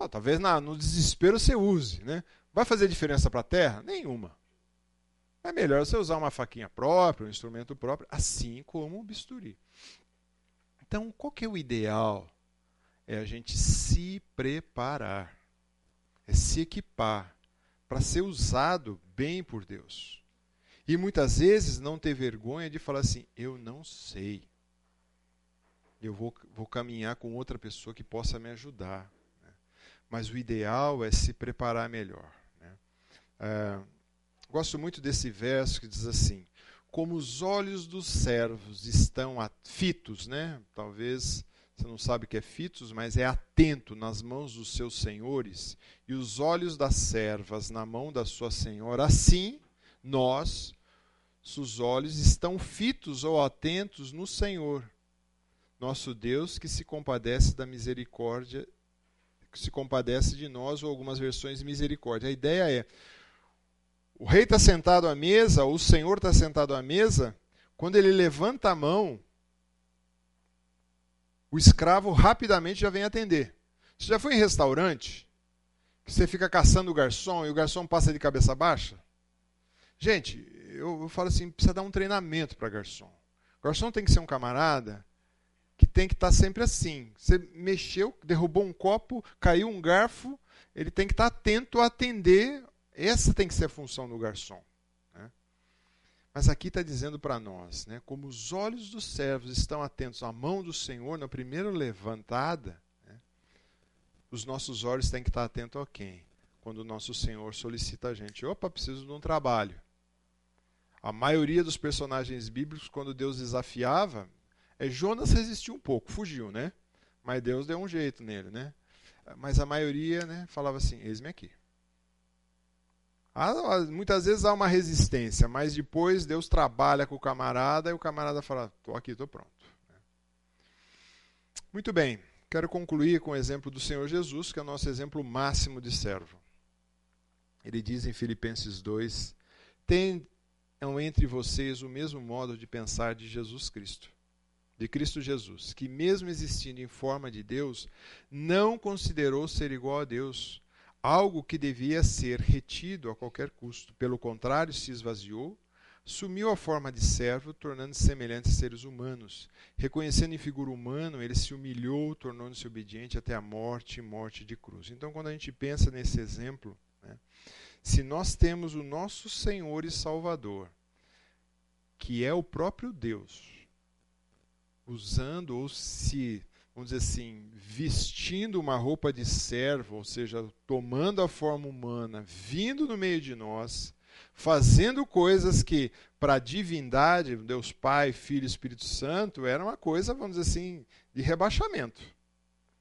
Ah, talvez na, no desespero você use. Né? Vai fazer diferença para a terra? Nenhuma. É melhor você usar uma faquinha própria, um instrumento próprio, assim como um bisturi. Então, qual que é o ideal? É a gente se preparar, é se equipar para ser usado bem por Deus. E muitas vezes não ter vergonha de falar assim: eu não sei. Eu vou, vou caminhar com outra pessoa que possa me ajudar. Né? Mas o ideal é se preparar melhor. Né? É, gosto muito desse verso que diz assim: Como os olhos dos servos estão fitos, né? talvez você não sabe o que é fitos, mas é atento nas mãos dos seus senhores e os olhos das servas na mão da sua senhora. Assim, nós, seus olhos estão fitos ou atentos no Senhor, nosso Deus que se compadece da misericórdia, que se compadece de nós, ou algumas versões misericórdia. A ideia é: o rei está sentado à mesa, o Senhor está sentado à mesa, quando ele levanta a mão, o escravo rapidamente já vem atender. Você já foi em restaurante Que você fica caçando o garçom e o garçom passa de cabeça baixa? Gente, eu, eu falo assim, precisa dar um treinamento para garçom. Garçom tem que ser um camarada que tem que estar tá sempre assim. Você mexeu, derrubou um copo, caiu um garfo, ele tem que estar tá atento a atender. Essa tem que ser a função do garçom. Mas aqui está dizendo para nós, né, como os olhos dos servos estão atentos à mão do Senhor na primeira levantada, né, os nossos olhos têm que estar atentos a quem? Quando o nosso Senhor solicita a gente, opa, preciso de um trabalho. A maioria dos personagens bíblicos, quando Deus desafiava, é, Jonas resistiu um pouco, fugiu, né? Mas Deus deu um jeito nele, né? Mas a maioria né, falava assim: eis-me aqui. Há, muitas vezes há uma resistência, mas depois Deus trabalha com o camarada e o camarada fala: estou aqui, estou pronto. Muito bem, quero concluir com o exemplo do Senhor Jesus, que é o nosso exemplo máximo de servo. Ele diz em Filipenses 2: Tenham entre vocês o mesmo modo de pensar de Jesus Cristo de Cristo Jesus, que, mesmo existindo em forma de Deus, não considerou ser igual a Deus, algo que devia ser retido a qualquer custo. Pelo contrário, se esvaziou, sumiu a forma de servo, tornando-se semelhante a seres humanos. Reconhecendo em figura humana, ele se humilhou, tornando-se obediente até a morte e morte de cruz. Então, quando a gente pensa nesse exemplo, né, se nós temos o nosso Senhor e Salvador, que é o próprio Deus, usando ou se, vamos dizer assim, vestindo uma roupa de servo, ou seja, tomando a forma humana, vindo no meio de nós, fazendo coisas que para a divindade, Deus Pai, Filho e Espírito Santo, era uma coisa, vamos dizer assim, de rebaixamento.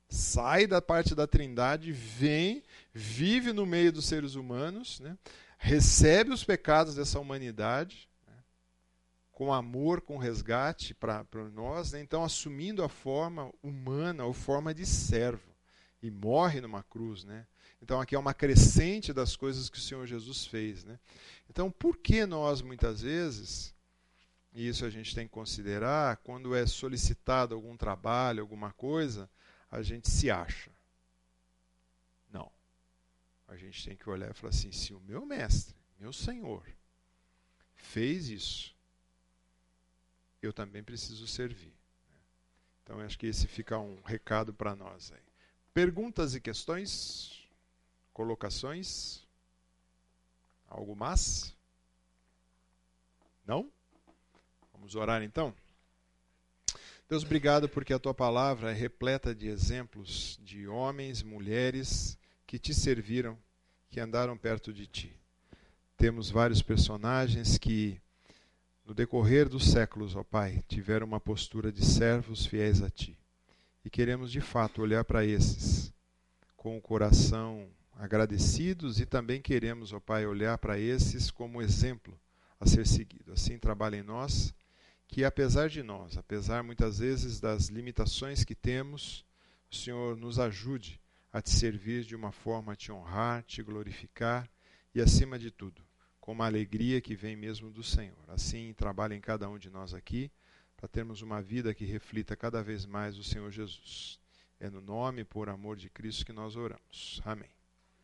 Sai da parte da Trindade, vem, vive no meio dos seres humanos, né? recebe os pecados dessa humanidade, com amor, com resgate para nós, né? então assumindo a forma humana, ou forma de servo, e morre numa cruz. Né? Então aqui é uma crescente das coisas que o Senhor Jesus fez. Né? Então por que nós muitas vezes, e isso a gente tem que considerar, quando é solicitado algum trabalho, alguma coisa, a gente se acha? Não. A gente tem que olhar e falar assim: se o meu mestre, meu Senhor, fez isso, eu também preciso servir. Então, acho que esse fica um recado para nós. Aí. Perguntas e questões? Colocações? Algo mais? Não? Vamos orar então? Deus, obrigado porque a tua palavra é repleta de exemplos de homens, mulheres que te serviram, que andaram perto de ti. Temos vários personagens que no decorrer dos séculos, ó Pai, tiveram uma postura de servos fiéis a Ti. E queremos de fato olhar para esses com o coração agradecidos e também queremos, ó Pai, olhar para esses como exemplo a ser seguido. Assim trabalha em nós, que apesar de nós, apesar muitas vezes das limitações que temos, o Senhor nos ajude a te servir de uma forma a te honrar, te glorificar e, acima de tudo, com uma alegria que vem mesmo do Senhor. Assim, trabalhe em cada um de nós aqui, para termos uma vida que reflita cada vez mais o Senhor Jesus. É no nome, por amor de Cristo, que nós oramos. Amém.